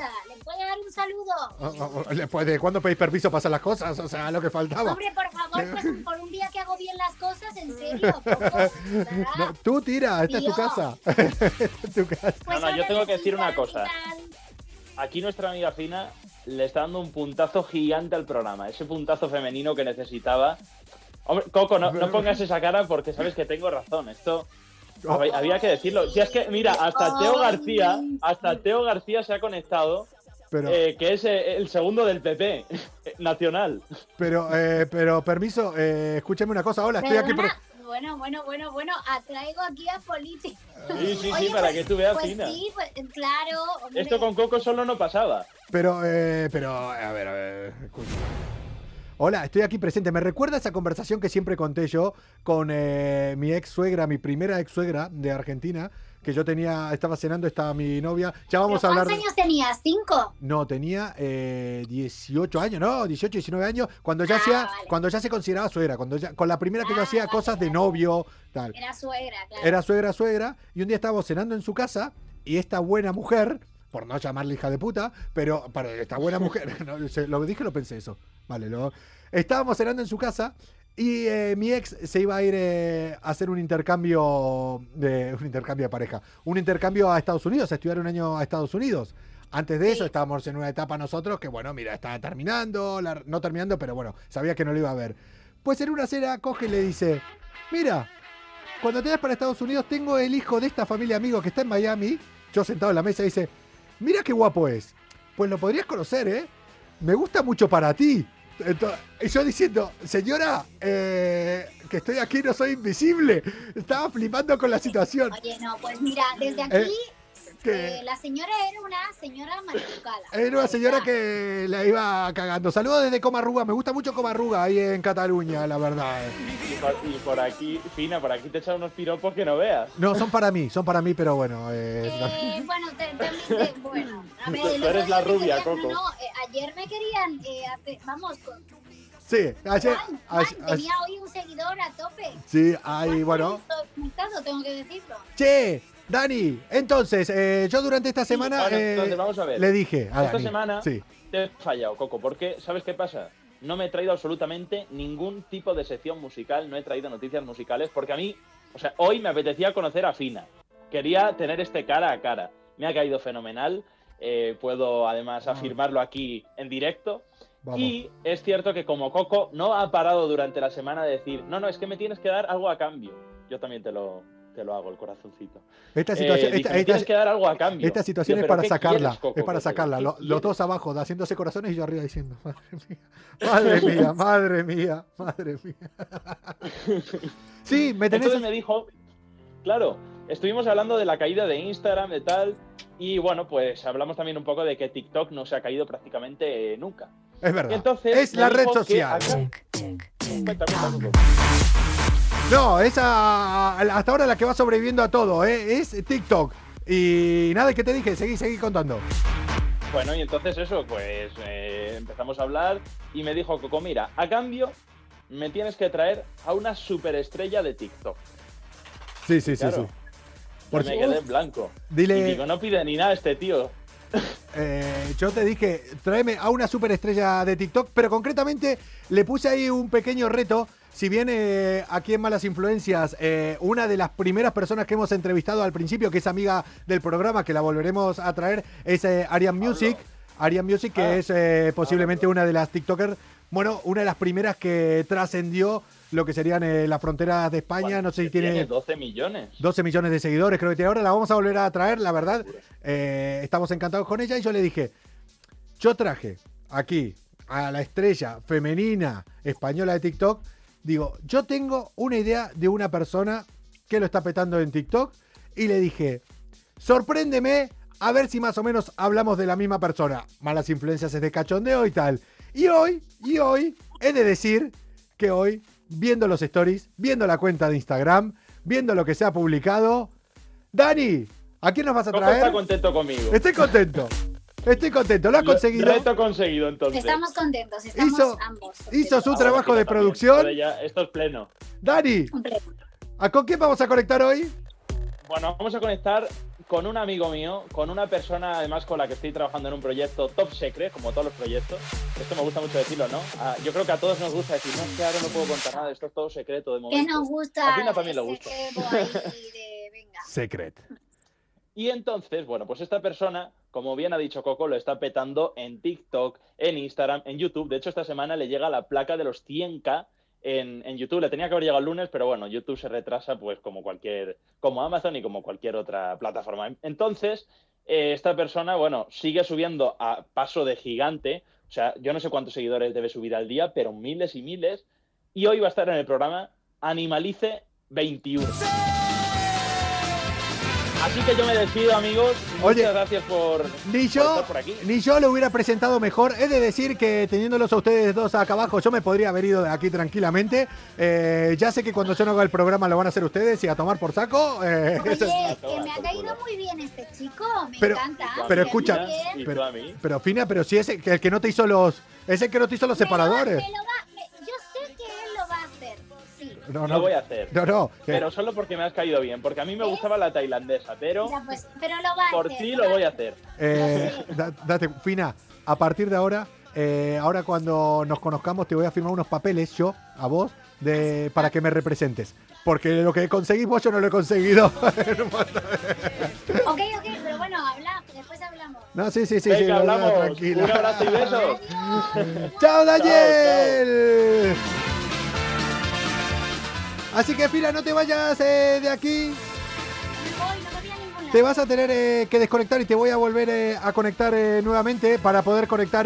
¿Le puede dar un saludo? Oh, oh, oh, Después de cuándo pedís permiso para hacer las cosas, o sea, lo que faltaba. Hombre, por favor, pues por un día que hago bien las cosas, en serio, tú tira, esta es tu casa. Esta es tu casa. Pues No, no, yo tengo que decir una cosa. Aquí nuestra amiga Fina le está dando un puntazo gigante al programa, ese puntazo femenino que necesitaba. Hombre, Coco, no, no pongas esa cara porque sabes que tengo razón. Esto había, había que decirlo. Si es que, mira, hasta Teo García, hasta Teo García se ha conectado, Pero, eh, que es eh, el segundo del PP nacional. pero, eh, pero, permiso, eh, escúchame una cosa. Hola, estoy aquí. Pre- Bueno, bueno, bueno, bueno, atraigo aquí a políticos. Sí, sí, sí, para pues- que tú veas, pues Fina. sí, pues, claro, hombre. Esto con Coco solo no pasaba. Pero, eh, pero, a ver, a ver. escucha. Hola, estoy aquí presente. ¿Me recuerda esa conversación que siempre conté yo con eh, mi ex suegra, mi primera ex suegra de Argentina? Que yo tenía, estaba cenando, estaba mi novia. Ya vamos a ¿Pero hablar. ¿Cuántos años tenías? ¿Cinco? No, tenía eh, 18 años, no, 18, 19 años, cuando ya Ah, hacía, vale. cuando ya se consideraba suegra, cuando ya, con la primera que yo Ah, hacía vale, cosas de novio, tal. Era suegra, claro. Era suegra, suegra, y un día estábamos cenando en su casa, y esta buena mujer, por no llamarle hija de puta, pero para esta buena mujer, no, lo dije, lo pensé eso, vale, lo, estábamos cenando en su casa, y eh, mi ex se iba a ir eh, a hacer un intercambio de un intercambio de pareja, un intercambio a Estados Unidos, a estudiar un año a Estados Unidos. Antes de Sí. eso estábamos en una etapa nosotros que, bueno, mira, estaba terminando, la- no terminando, pero bueno, sabía que no lo iba a ver. Pues en una cena coge y le dice, mira, cuando te vas para Estados Unidos tengo el hijo de esta familia amigo que está en Miami, yo sentado en la mesa dice, mira qué guapo es. Pues lo podrías conocer, ¿eh? Me gusta mucho para ti. Y yo diciendo, señora, eh, que estoy aquí, no soy invisible. Estaba flipando con la situación. Oye, no, pues mira, desde aquí Eh, que- eh, la señora era una señora maleducada. Era una señora que la iba cagando. Saludos desde Comarruga. Me gusta mucho Comarruga ahí en Cataluña, la verdad. Y por, y por aquí, Fina, por aquí te echan unos piropos que no veas. No, son para mí, son para mí, pero bueno. eh, Eh, bueno, te- también te- bueno, a ver, Tú eres la rubia, querían- Coco. No, eh, ayer me querían, eh, hacer- vamos, con, Sí, ayer. Juan, Juan, ayer- tenía hoy un seguidor a tope. sí, ahí, bueno. tengo que decirlo. Che, Dani, entonces, eh, yo durante esta semana Bueno, eh, entonces vamos a ver. le dije a Esta Dani. semana Sí. te he fallado, Coco, porque ¿sabes qué pasa? No me he traído absolutamente ningún tipo de sección musical, no he traído noticias musicales, porque a mí, o sea, hoy me apetecía conocer a Fina. Quería tener este cara a cara. Me ha caído fenomenal. eh, puedo además afirmarlo aquí en directo. Vamos. Y es cierto que como Coco no ha parado durante la semana de decir, no, no, es que me tienes que dar algo a cambio. Yo también te lo, te lo hago, el corazoncito. Esta Eh, situación, esta, esta- tienes que dar algo a cambio. esta situación Yo, es ¿pero para sacarla. quieres, Coco? es para sacarla. ¿qué Lo- Los dos abajo, haciéndose corazones y yo arriba diciendo, madre mía, madre mía, madre mía, madre mía. Sí, me tenés. Entonces me dijo, claro, estuvimos hablando de la caída de Instagram, de tal, y bueno, pues hablamos también un poco de que TikTok no se ha caído prácticamente nunca. Es verdad. Entonces es la red social. acá- Coco. No, esa hasta ahora la que va sobreviviendo a todo, ¿eh? es TikTok. Y nada, ¿qué te dije? Seguí, seguí contando. Bueno, y entonces eso, pues eh, empezamos a hablar y me dijo Coco, mira, a cambio me tienes que traer a una superestrella de TikTok. Sí, sí, sí, Claro. sí. Por me quedé en blanco. Dile- Y digo, no pide ni nada este tío. Eh, yo te dije, tráeme a una superestrella de TikTok, pero concretamente le puse ahí un pequeño reto. Si bien eh, aquí en Malas Influencias, eh, una de las primeras personas que hemos entrevistado al principio, que es amiga del programa, que la volveremos a traer, es eh, Arian Music. Arian Music, que Ah. es eh, posiblemente una de las TikTokers, bueno, una de las primeras que trascendió lo que serían eh, las fronteras de España. No sé si que tiene 12 millones. 12 millones de seguidores, creo que tiene ahora. La vamos a volver a traer, la verdad. Estamos encantados con ella. Y yo le dije: Yo traje aquí a la estrella femenina española de TikTok. Digo, yo tengo una idea de una persona que lo está petando en TikTok. Y le dije: Sorpréndeme a ver si más o menos hablamos de la misma persona. Malas influencias es de cachondeo y tal. Y hoy, y hoy, he de decir que hoy, viendo los stories, viendo la cuenta de Instagram, viendo lo que se ha publicado, Dani, ¿a quién nos vas a Coco está traer? contento conmigo. Estoy contento. Estoy contento. Lo has Lo- conseguido. Reto conseguido, entonces. Estamos contentos, estamos Hizo- ambos. Hizo su trabajo de producción. Ya, esto es pleno. Dani, ¿a con quién vamos a conectar hoy? Bueno, vamos a conectar con un amigo mío, con una persona además con la que estoy trabajando en un proyecto top secret, como todos los proyectos. Esto me gusta mucho decirlo, ¿no? Ah, yo creo que a todos nos gusta decir, no, es que ahora no puedo contar nada, esto es todo secreto de Que momento. nos gusta. A Fina también le gusta. de- venga. Secret. Y entonces, bueno, pues esta persona, como bien ha dicho Coco, lo está petando en TikTok, en Instagram, en YouTube. De hecho, esta semana le llega la placa de los 100k en, en YouTube. Le tenía que haber llegado el lunes, pero bueno, YouTube se retrasa, pues como cualquier, como Amazon y como cualquier otra plataforma. Entonces, eh, esta persona, bueno, sigue subiendo a paso de gigante. O sea, yo no sé cuántos seguidores debe subir al día, pero miles y miles. Y hoy va a estar en el programa Animalice 21. Así que yo me despido, amigos. Oye, Muchas gracias por, Ni por yo, estar por aquí. ni yo lo hubiera presentado mejor. He de decir que teniéndolos a ustedes dos acá abajo, yo me podría haber ido de aquí tranquilamente. Eh, ya sé que cuando yo no haga el programa lo van a hacer ustedes y a tomar por saco. eh, Oye, eso es- que me ha caído muy bien este chico, me Pero- encanta. pero escucha, pero, Fina, pero si es el que, el que no te hizo los. Es el que no te hizo los Me lo va- separadores. me lo va- sí. No, Lo voy a hacer. No, no. que- Pero solo porque me has caído bien, porque a mí me gustaba la tailandesa, pero Ya, pues, pero lo va a por hacer. ti lo voy a hacer. eh, da- date, Fina, a partir de ahora, eh, ahora cuando nos conozcamos, te voy a firmar unos papeles, yo, a vos, de, para que me representes. Porque lo que conseguimos yo no lo he conseguido. Ok, ok, pero bueno, habla, después hablamos. no, sí, sí, sí, Venga, sí, no, no, hablamos. tranquila. Un abrazo y besos. ¡Chao, Daniel! Así que, Fina, no te vayas eh, de aquí. Te vas a tener eh, que desconectar y te voy a volver eh, a conectar eh, nuevamente para poder conectar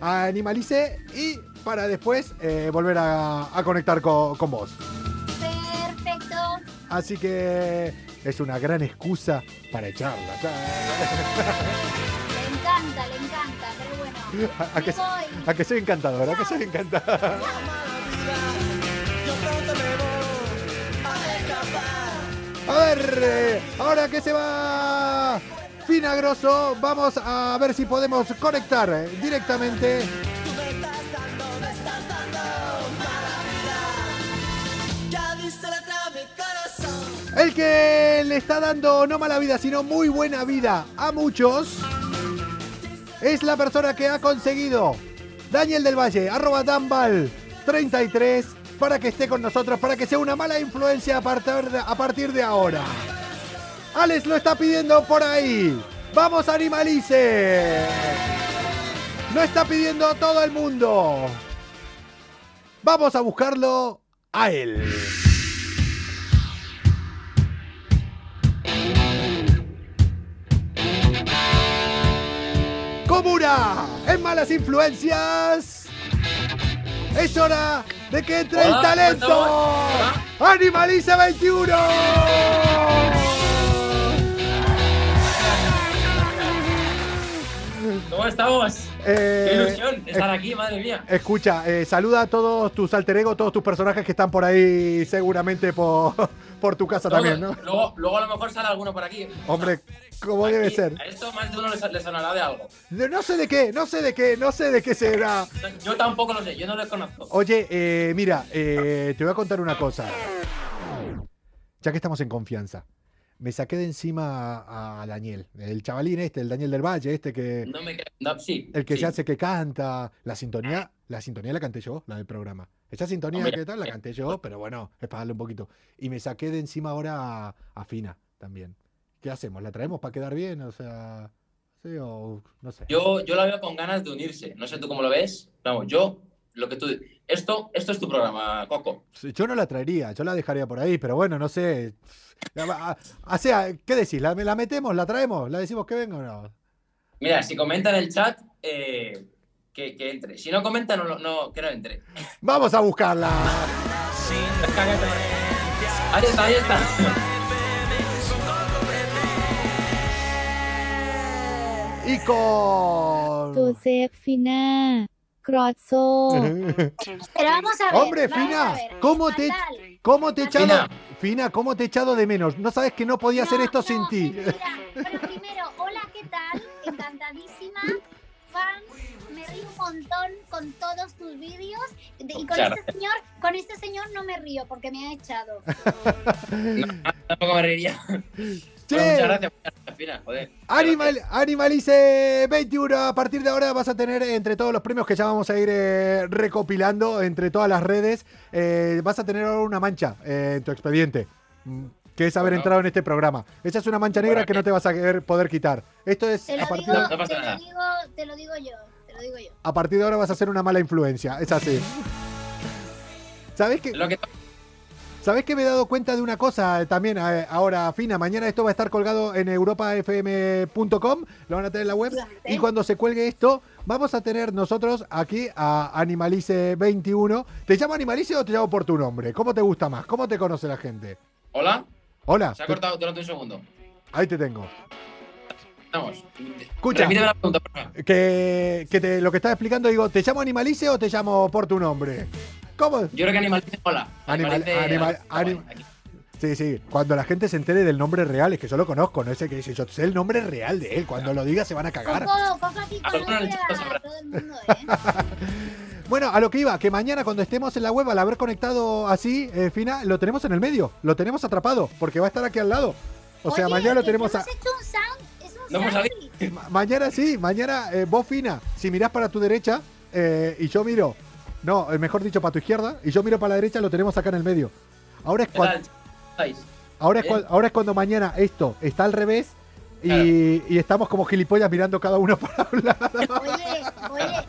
a Animalice y para después volver a, a conectar co- con vos. Perfecto. Así que es una gran excusa para echarla. Le encanta, le encanta, pero bueno. A, a que, a que soy encantador, a que soy encantador. A ver, eh, ahora que se va Fina Grosso, vamos a ver si podemos conectar eh, directamente. El que le está dando no mala vida, sino muy buena vida a muchos es la persona que ha conseguido Daniel del Valle, arroba Danbal33, para que esté con nosotros, para que sea una mala influencia a partir de, a partir de ahora. Alex lo está pidiendo por ahí. Vamos, Animalice. Lo está pidiendo todo el mundo. Vamos a buscarlo a él. Comuna, en malas influencias. Es hora de que entre el Hola, talento. ¿cómo Animalice 21. ¿Cómo estamos? Eh, Qué ilusión estar eh, aquí, madre mía. Escucha, eh, saluda a todos tus alter ego, todos tus personajes que están por ahí seguramente por, por tu casa Luego- también, ¿no? Luego, luego a lo mejor sale alguno por aquí. Hombre, debe Aquí, ser. A esto más de uno le, sonará de algo. De- No sé de qué, no sé de qué, no sé de qué será. Yo tampoco lo sé, yo no les conozco. Oye, eh, mira, eh, te voy a contar una cosa. Ya que estamos en confianza. Me saqué de encima a, Daniel, el chavalín este, el Daniel del Valle, este que... No me no, sí. El que sí. se hace que canta. La sintonía, la sintonía la canté yo, la del programa. Esa sintonía que tal, la canté yo, pero bueno, es para darle un poquito. Y me saqué de encima ahora a, a Fina también. ¿Qué hacemos? ¿La traemos para quedar bien? O sea, sí, o no sé. Yo, yo la veo con ganas de unirse. No sé tú cómo lo ves. Vamos, yo, lo que tú. Esto, esto es tu programa, Coco. Yo no la traería, yo la dejaría por ahí, pero bueno, no sé. O sea, ¿qué decís? ¿La, ¿La metemos? ¿La traemos? ¿La decimos que venga o no? Mira, si comenta en el chat, eh, que, entre. Si no comenta, no, no, que no entre. Vamos a buscarla. ahí está, ahí está. Y con. Tu Fina. Pero vamos a ver. Hombre, Fina, ¿cómo, te, ¿cómo te, he echado? Fina. ¿cómo te he echado de menos? No sabes que no podía hacer esto sin ti. Mira, bueno, primero, hola, ¿qué tal? Encantadísima, fan montón con todos tus vídeos. De- Y con Claro. este señor, con este señor no me río porque me ha echado. Tampoco me reiría. Bueno, muchas gracias, muchas gracias, Fina. Joder. Animal, Animalice 21, a partir de ahora vas a tener entre todos los premios que ya vamos a ir eh, recopilando entre todas las redes, eh, vas a tener ahora una mancha eh, en tu expediente, mm, que es haber Bueno. entrado en este programa. Esa es una mancha negra Bueno, que no ¿qué? te vas a querer poder quitar. Esto es Te a lo, partir, digo, No pasa te, nada. lo digo, te lo digo yo. Digo yo. a partir de ahora vas a ser una mala influencia, es así. ¿Sabes qué? Lo que ¿Sabés que me he dado cuenta de una cosa también eh, ahora, Fina? Mañana esto va a estar colgado en europafm.com, lo van a tener en la web. Y cuando se cuelgue esto, vamos a tener nosotros aquí a Animalice21. ¿Te llamo Animalice o te llamo por tu nombre? ¿Cómo te gusta más? ¿Cómo te conoce la gente? Hola, Hola, se ha te- cortado durante un segundo. ahí te tengo. Vamos. Escucha. La pregunta, por favor. Que, que te- lo que estás explicando, digo, ¿te llamo Animalice o te llamo por tu nombre? ¿Cómo? Yo creo que Animal dice hola. Animal- Ah. Sí, sí, cuando la gente se entere del nombre real, es que yo lo conozco, no ese que dice, yo sé el nombre real de él, cuando lo diga se van a cagar. El el ¿eh? Bueno, a lo que iba, que mañana cuando estemos en la web, al haber conectado así, eh, Fina, lo tenemos en el medio, lo tenemos atrapado, porque va a estar aquí al lado. O sea, Oye, mañana lo tenemos a... hemos hecho un sound. No hemos. Ma- mañana sí, mañana eh, vos, Fina, si mirás para tu derecha eh, y yo miro, no, eh, mejor dicho, para tu izquierda, y yo miro para la derecha, lo tenemos acá en el medio. Ahora es, ¿Qué cua- tal? ¿Estáis? ahora es, Bien. cua- ahora es cuando mañana esto está al revés y, Claro. y estamos como gilipollas mirando cada uno para un lado. Oye, oye,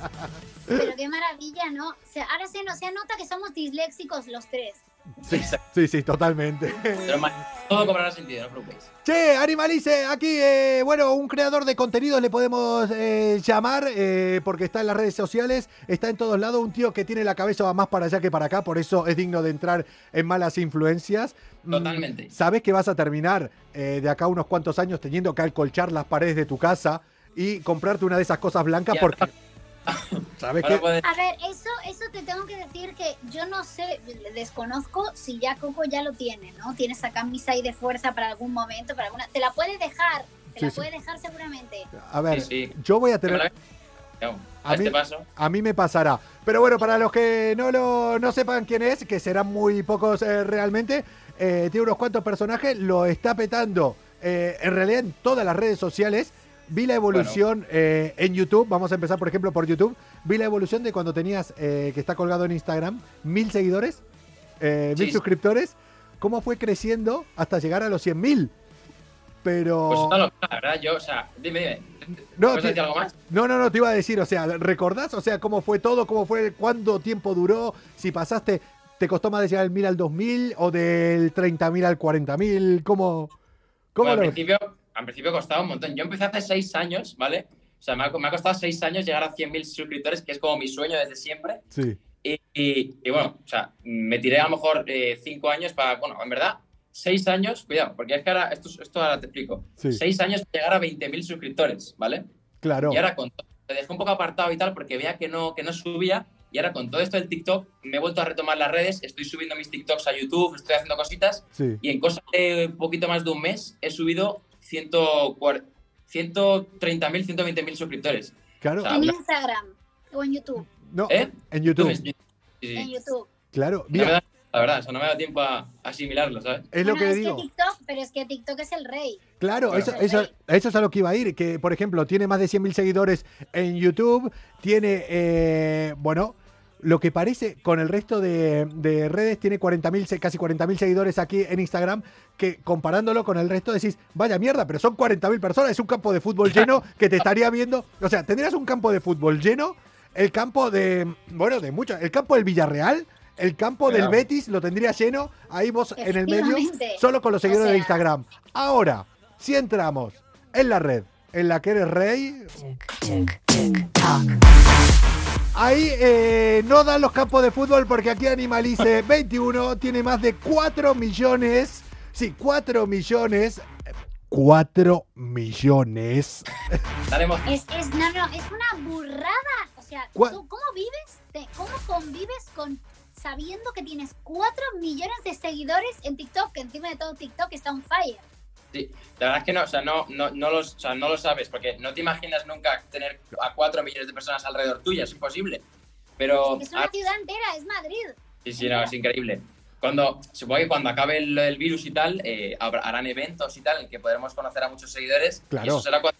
pero qué maravilla, ¿no? O sea, ahora se, no, se nota que somos disléxicos los tres. Sí, sí, sí, totalmente. Pero ma- todo cobrará sentido, no preocupéis. Che, Animalice, aquí, eh, bueno, un creador de contenidos le podemos eh, llamar, eh, porque está en las redes sociales, está en todos lados, un tío que tiene la cabeza más para allá que para acá, por eso es digno de entrar en malas influencias. Mm, Totalmente. Sabes que vas a terminar eh, de acá unos cuantos años teniendo que alcolchar las paredes de tu casa y comprarte una de esas cosas blancas Ya. porque... ¿Sabes qué? poder- A ver, eso, eso te tengo que decir que yo no sé, desconozco si ya Coco ya lo tiene, ¿no? Tiene esa camisa ahí de fuerza para algún momento, para alguna. Te la puede dejar, te Sí, la sí. puede dejar seguramente. A ver, Sí, sí. yo voy a tener... A A este mí- paso. A mí me pasará. Pero bueno, para los que no lo no sepan quién es, que serán muy pocos eh, realmente, eh, tiene unos cuantos personajes, lo está petando eh, en realidad en todas las redes sociales. Vi la evolución eh, en YouTube, vamos a empezar por ejemplo por YouTube, vi la evolución de cuando tenías, eh, que está colgado en Instagram, mil seguidores, eh, mil suscriptores, cómo fue creciendo hasta llegar a los 100.000. Pero. Pues está loca, la verdad, yo, o sea, dime, dime. No, ¿Puedes te- algo más? No, no, no, te iba a decir, o sea, ¿recordás? O sea, cómo fue todo, cómo fue, cuánto tiempo duró, si pasaste, ¿te costó más de llegar del 1000 al 2000 o del 30.000 al 40.000? ¿Cómo, cómo Bueno, al lo principio, al principio costaba un montón. Yo empecé hace seis años, ¿vale? O sea, me ha, me ha costado seis años llegar a 100.000 suscriptores, que es como mi sueño desde siempre. Sí, Y, y- y bueno, o sea, me tiré a lo mejor eh, cinco años para, bueno, en verdad, seis años, cuidado, porque es que ahora, esto, esto ahora te explico. Sí. Seis años para llegar a 20.000 suscriptores, ¿vale? claro. Y ahora con te dejé un poco apartado y tal porque veía que no, que no subía. Y ahora con todo esto del TikTok me he vuelto a retomar las redes, estoy subiendo mis TikToks a YouTube, estoy haciendo cositas Sí. y en cosa de un poquito más de un mes he subido 140 130.000, 120.000 suscriptores. Claro. O sea, En Instagram o en YouTube. No, ¿Eh? en YouTube. Sí, sí. En YouTube. Claro, mira, la verdad, o sea, no me da tiempo a asimilarlo, ¿sabes? es lo Bueno, que es digo. que TikTok, pero es que TikTok es el rey. Claro, Claro. eso, eso, eso es a lo que iba a ir, que por ejemplo tiene más de 100.000 seguidores en YouTube, tiene, eh, bueno, lo que parece con el resto de, de redes, tiene 40.000, se- casi 40.000 seguidores aquí en Instagram, que comparándolo con el resto decís, vaya mierda, pero son 40.000 personas, es un campo de fútbol lleno que te estaría viendo, o sea, tendrías un campo de fútbol lleno, el campo de, bueno, de muchos, el campo del Villarreal. El campo del. Betis lo tendría lleno, ahí vos en el medio, solo con los O seguidores de Instagram. Ahora, si entramos en la red en la que eres rey, ahí eh, no dan los campos de fútbol porque aquí Animalice 21 tiene más de 4 millones, sí, 4 millones, 4 millones. Es, es, no, no, es una burrada. O sea. ¿tú ¿cómo vives? Te- ¿Cómo convives con sabiendo que tienes 4 millones de seguidores en TikTok? Que encima de todo TikTok está on fire. Sí, la verdad es que no, o sea, no, no, no, los, o sea, no lo sabes, porque no te imaginas nunca tener a 4 millones de personas alrededor tuya, es imposible. Pero Es una ciudad entera, es Madrid. sí, sí, no, es increíble. Cuando, supongo que cuando acabe el, el virus y tal, eh, harán eventos y tal en que podremos conocer a muchos seguidores. Claro. Y eso será cuando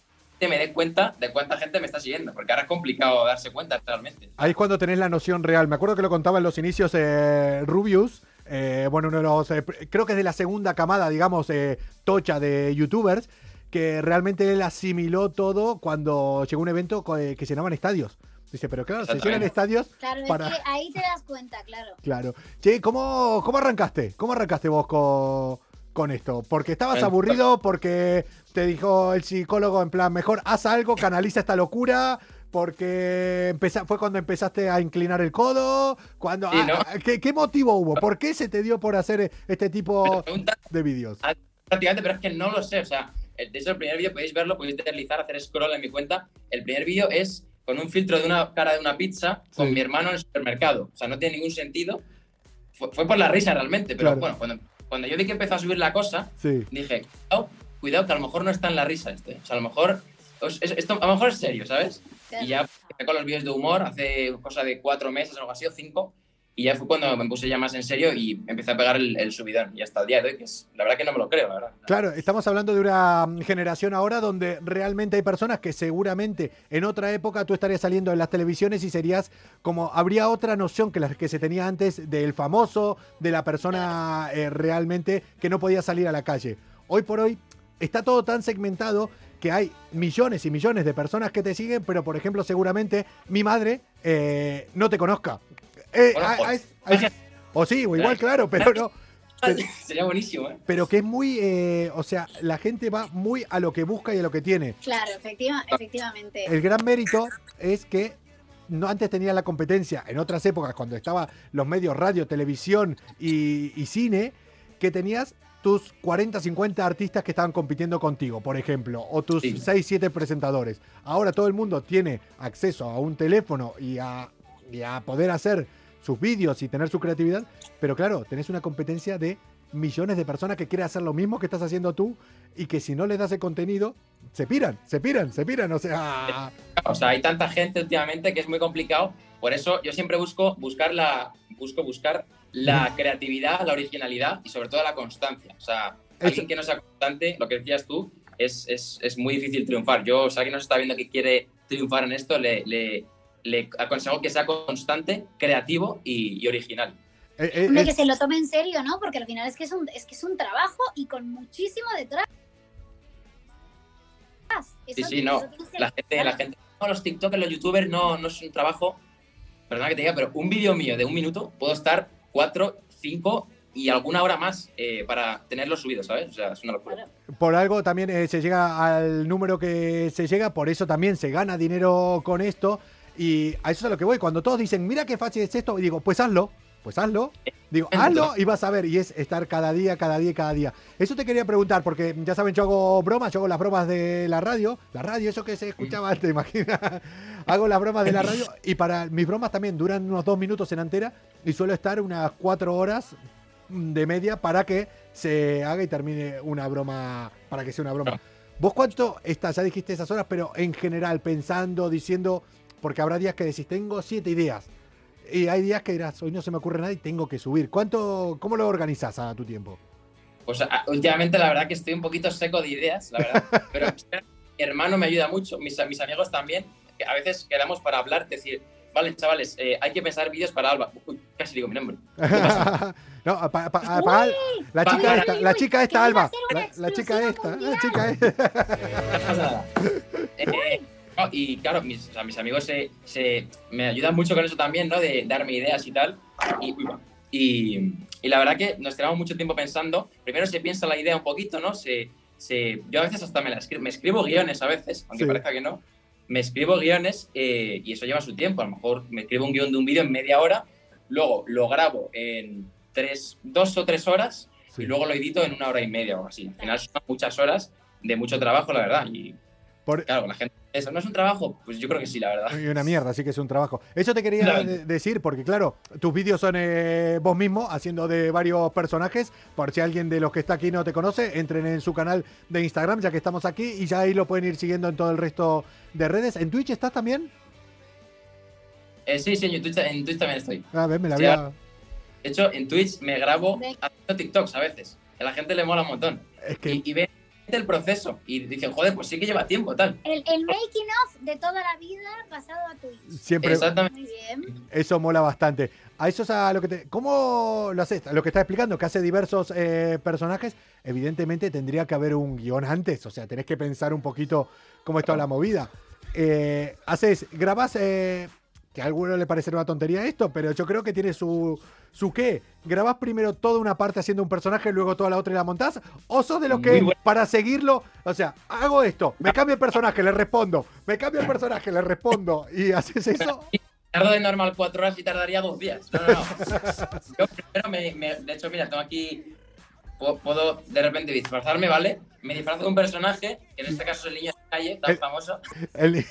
me dé cuenta de cuánta gente me está siguiendo, porque ahora es complicado darse cuenta realmente. Ahí es cuando tenés la noción real. Me acuerdo que lo contaba en los inicios eh, Rubius. Eh, bueno, uno de los. eh, creo que es de la segunda camada, digamos, eh, tocha de youtubers. Que realmente él asimiló todo cuando llegó un evento que llenaban estadios. Dice, pero claro, se llenan estadios. Claro, Para- es que ahí te das cuenta, claro. Claro. Che, ¿cómo, cómo arrancaste? ¿Cómo arrancaste vos con, con esto? ¿Porque estabas aburrido? ¿Porque te dijo el psicólogo en plan, mejor haz algo, canaliza esta locura? ¿Porque empeza- fue cuando empezaste a inclinar el codo? Cuando, Sí, ¿no? ah, ah, ¿qué, qué motivo hubo? ¿Por qué se te dio por hacer este tipo de vídeos? prácticamente, pero es que no lo sé. O sea, el- de hecho, el primer vídeo podéis verlo, podéis deslizar, hacer scroll en mi cuenta. El primer vídeo es con un filtro de una cara de una pizza con Sí. mi hermano en el supermercado. O sea, no tiene ningún sentido. Fue, fue por la risa realmente, pero Claro. bueno, cuando, cuando yo vi que empezó a subir la cosa, Sí. dije, cuidado, cuidado, que a lo mejor no está en la risa este. O sea, a lo mejor, es- es- esto, a lo mejor es serio, ¿sabes? Y ya con los vídeos de humor hace cosa de cuatro meses o algo así, o cinco. Y ya fue cuando me puse ya más en serio y empecé a pegar el, el subidón. Y hasta el día de hoy, que es, la verdad que no me lo creo, la verdad. Claro, estamos hablando de una mm, generación ahora donde realmente hay personas que seguramente en otra época tú estarías saliendo en las televisiones y serías como, habría otra noción que la que se tenía antes del famoso, de la persona eh, realmente que no podía salir a la calle. Hoy por hoy está todo tan segmentado que hay millones y millones de personas que te siguen, pero por ejemplo seguramente mi madre eh, no te conozca. Eh, Bueno, ah, ah, ah, o sí, o igual, claro, pero no. Sería buenísimo, ¿eh? Pero que es muy, eh, o sea, la gente va muy a lo que busca y a lo que tiene. Claro, efectiva, efectivamente. El gran mérito es que no antes tenía la competencia en otras épocas, cuando estaba los medios radio, televisión y, y cine, que tenías tus 40, 50 artistas que estaban compitiendo contigo, por ejemplo, o tus Sí. 6, 7 presentadores. Ahora todo el mundo tiene acceso a un teléfono y a, y a poder hacer sus vídeos y tener su creatividad, pero claro, tenés una competencia de millones de personas que quieren hacer lo mismo que estás haciendo tú y que si no les das el contenido, se piran, se piran, se piran, o sea... O sea, hay tanta gente últimamente que es muy complicado. Por eso yo siempre busco buscar la, busco buscar la creatividad, la originalidad y sobre todo la constancia. O sea, alguien que no sea constante, lo que decías tú, es, es, es muy difícil triunfar. Yo, o sea, alguien nos está viendo que quiere triunfar en esto, le, le, le aconsejo que sea constante, creativo y, y original. Eh, eh, Hombre, es- que se lo tome en serio, ¿no? Porque al final es que es un, es que es un trabajo y con muchísimo detrás. Sí, sí, no. La gente, la gente, no, los TikTokers, los YouTubers no, no es un trabajo. Perdona que te diga, pero un vídeo mío de un minuto puedo estar cuatro, cinco y alguna hora más eh, para tenerlo subido, ¿sabes? O sea, es una locura. Por algo también eh, se llega al número que se llega, por eso también se gana dinero con esto. Y a eso es a lo que voy. Cuando todos dicen, mira qué fácil es esto, y digo, pues hazlo, pues hazlo. Digo, hazlo y vas a ver. Y es estar cada día, cada día, cada día. Eso te quería preguntar, porque ya saben, yo hago bromas, yo hago las bromas de la radio. La radio, eso que se escuchaba antes, imagina. hago las bromas de la radio. Y para mis bromas también duran unos dos minutos en antera. Y suelo estar unas cuatro horas de media para que se haga y termine una broma, para que sea una broma. ¿Vos cuánto estás? Ya dijiste esas horas, pero en general, pensando, diciendo, porque habrá días que decís, tengo siete ideas. Y hay días que dirás, hoy no se me ocurre nada y tengo que subir. ¿Cuánto, ¿Cómo lo organizas a tu tiempo? Pues últimamente la verdad que estoy un poquito seco de ideas, la verdad. Pero mi hermano me ayuda mucho, mis, mis amigos también. que a veces quedamos para hablar, decir, vale, chavales, eh, hay que pensar vídeos para Alba. Uy, casi digo mi nombre. no, pa- pa- pa- la chica Uy, esta, uy, la chica esta, Alba. La, la chica esta, la chica esta. Eh, no, y claro, mis, o sea, mis amigos se, se- me ayudan mucho con eso también, ¿no? De darme ideas y tal. Y, la verdad que nos tenemos mucho tiempo pensando. Primero se piensa la idea un poquito, ¿no? Se, se, yo a veces hasta me, la escri- me escribo guiones a veces, aunque Sí. parezca que no. Me escribo guiones eh, y eso lleva su tiempo. A lo mejor me escribo un guion de un vídeo en media hora, luego lo grabo en tres, dos o tres horas y luego lo edito en una hora y media o así. Al final son muchas horas de mucho trabajo, la verdad. Y claro, la gente, eso no es un trabajo, pues yo creo que sí, la verdad. Y una mierda, así que es un trabajo. Eso te quería Claro. de- decir, porque claro, tus vídeos son eh, vos mismo haciendo de varios personajes. Por si alguien de los que está aquí no te conoce, entren en su canal de Instagram, ya que estamos aquí, y ya ahí lo pueden ir siguiendo en todo el resto de redes. ¿En Twitch estás también? Eh, sí, sí, en Twitch, en Twitch también estoy. A ver, me la Sí, había. De hecho, en Twitch me grabo haciendo TikToks a veces. A la gente le mola un montón. Y, y ve el proceso y dicen, joder, pues sí que lleva tiempo, tal. El, el making of de toda la vida pasado a Twitch. Siempre- Exactamente. Muy bien. Eso mola bastante. A eso es a lo que te. ¿Cómo lo haces? Lo que estás explicando, que hace diversos eh, personajes, evidentemente tendría que haber un guion antes. O sea, tenés que pensar un poquito cómo es toda la movida. Eh, haces, grabás. eh, que a alguno le parecerá una tontería esto, pero yo creo que tiene su, su qué. ¿Grabás primero toda una parte haciendo un personaje, luego toda la otra y la montás? ¿O sos de los que, bueno. para seguirlo, o sea, hago esto, me cambio el personaje, le respondo, me cambio el personaje, le respondo, y haces eso? Tardo de normal cuatro horas y tardaría dos días. No, no, no. Yo primero me, me- De hecho, mira, tengo aquí. Puedo, puedo de repente disfrazarme, ¿vale? Me disfrazo de un personaje, que en este caso es el niño de calle, tan El- famoso. El-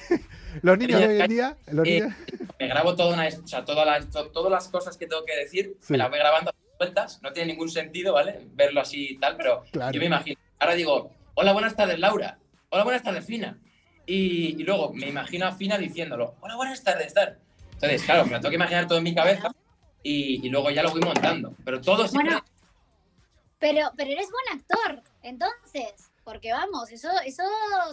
los niños de hoy en día, los Eh, niños- me grabo toda una, o sea, todas las, to- todas las cosas que tengo que decir, Sí. me las voy grabando a vueltas, no tiene ningún sentido, ¿vale? Verlo así y tal, pero Claro. yo me imagino. Ahora digo, hola, buenas tardes, Laura. Hola, buenas tardes, Fina. Y, y luego me imagino a Fina diciéndolo, hola, buenas tardes, tal. Entonces, claro, me lo tengo que imaginar todo en mi cabeza y, y luego ya lo voy montando. Pero todo siempre... Bueno, pero, pero eres buen actor, entonces. Porque vamos, eso, eso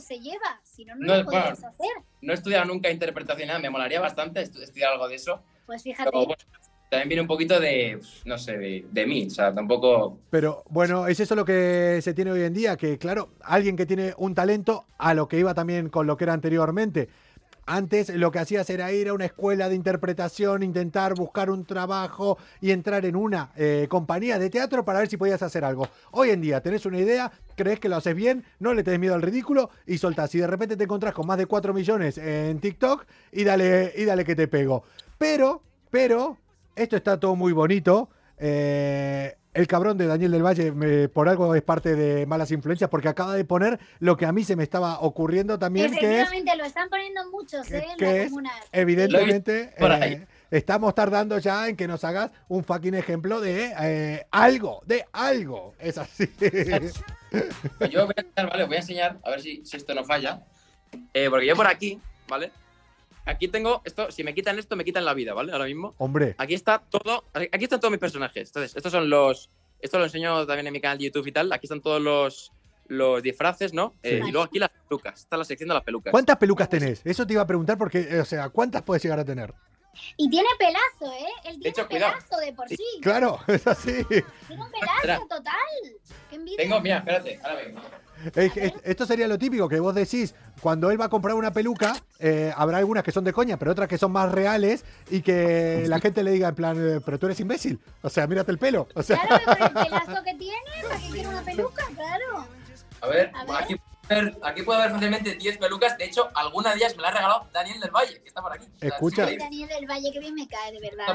se lleva. Si no, no, No, lo podrías bueno. hacer. No he estudiado nunca interpretación, nada, me molaría bastante estu- estudiar algo de eso. Pues fíjate. Pero bueno, también viene un poquito de, no sé, de, de mí, o sea, tampoco... Pero bueno, es eso lo que se tiene hoy en día, que claro, alguien que tiene un talento a lo que iba también con lo que era anteriormente. Antes lo que hacías era ir a una escuela de interpretación, intentar buscar un trabajo y entrar en una eh, compañía de teatro para ver si podías hacer algo. Hoy en día tenés una idea, crees que lo haces bien, no le tenés miedo al ridículo y soltás. Y de repente te encontrás con más de 4 millones en TikTok y dale, y dale que te pego. Pero, pero, esto está todo muy bonito. Eh, el cabrón de Daniel del Valle me- por algo es parte de malas influencias porque acaba de poner lo que a mí se me estaba ocurriendo también, que es Efectivamente, lo están poniendo muchos, ¿eh? En la es, comuna. evidentemente, eh, estamos tardando ya en que nos hagas un fucking ejemplo de eh, algo, de algo. Es así. Pues yo voy a enseñar, ¿vale? Voy a enseñar, a ver si, si esto no falla. Eh, porque yo por aquí, ¿vale? Aquí tengo esto, si me quitan esto, me quitan la vida, ¿vale? Ahora mismo. Hombre, Aquí está todo, aquí están todos mis personajes. Entonces, estos son los, esto lo enseño también en mi canal de YouTube y tal. Aquí están todos los, los disfraces, ¿no? Eh, y luego aquí las pelucas. Esta es la sección de las pelucas. ¿cuántas pelucas tenés? Eso te iba a preguntar porque, o sea, ¿cuántas puedes llegar a tener? Y tiene pelazo, ¿eh? Él tiene hecho, cuidado. pelazo de por sí. Claro, es así. Tiene un pelazo total. Qué envidia. Tengo, mira, espérate, ahora vengo. Es es- esto sería lo típico que vos decís, cuando él va a comprar una peluca, eh, habrá algunas que son de coña, pero otras que son más reales y que la gente le diga en plan, eh, pero tú eres imbécil. O sea, mírate el pelo. O sea, Claro, con el pelazo que tiene, ¿para qué quiere una peluca? Claro. A ver, A ver. Aquí, puede haber, aquí puede haber fácilmente 10 pelucas. De hecho, alguna de ellas me la ha regalado Daniel del Valle, que está por aquí. Escucha. Ay. Daniel del Valle, que bien me cae, de verdad.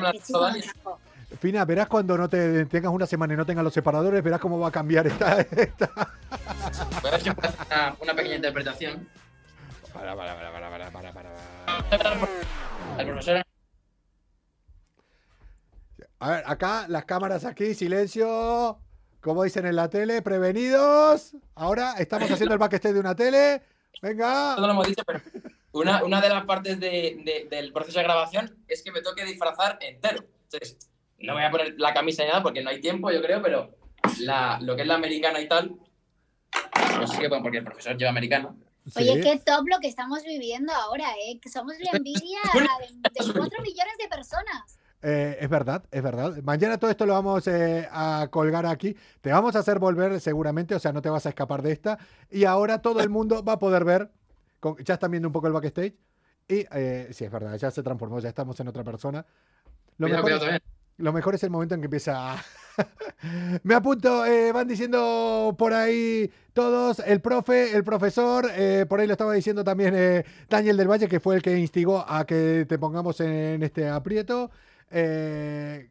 Fina, verás cuando no te tengas una semana y no tengas los separadores, verás cómo va a cambiar esta. esta. Voy a ver si puedo hacer una, una pequeña interpretación. Para, para, para, para, para, para, para. El profesor A ver, acá, las cámaras aquí, silencio. Como dicen en la tele, prevenidos. Ahora estamos haciendo el backstage de una tele. Venga. no lo hemos dicho, pero una, una de las partes de- de- del proceso de grabación es que me toque disfrazar entero. Entonces, no voy a poner la camisa ni nada porque no hay tiempo, yo creo, pero la, lo que es la americana y tal, no sé qué, porque el profesor lleva americano. Oye, qué top lo que estamos viviendo ahora, ¿eh? Que somos la envidia de, de 4 millones de personas. Eh, es verdad, es verdad. Mañana todo esto lo vamos eh, a colgar aquí. Te vamos a hacer volver seguramente, o sea, no te vas a escapar de esta. Y ahora todo el mundo va a poder ver. con- ya están viendo un poco el backstage. Y eh, sí, es verdad, ya se transformó, ya estamos en otra persona. Lo, Cuidado, mejor, cuidado también. lo mejor es el momento en que empieza. a- Me apunto, eh, van diciendo por ahí todos, el profe, el profesor, eh, por ahí lo estaba diciendo también eh, Daniel del Valle, que fue el que instigó a que te pongamos en este aprieto. Eh,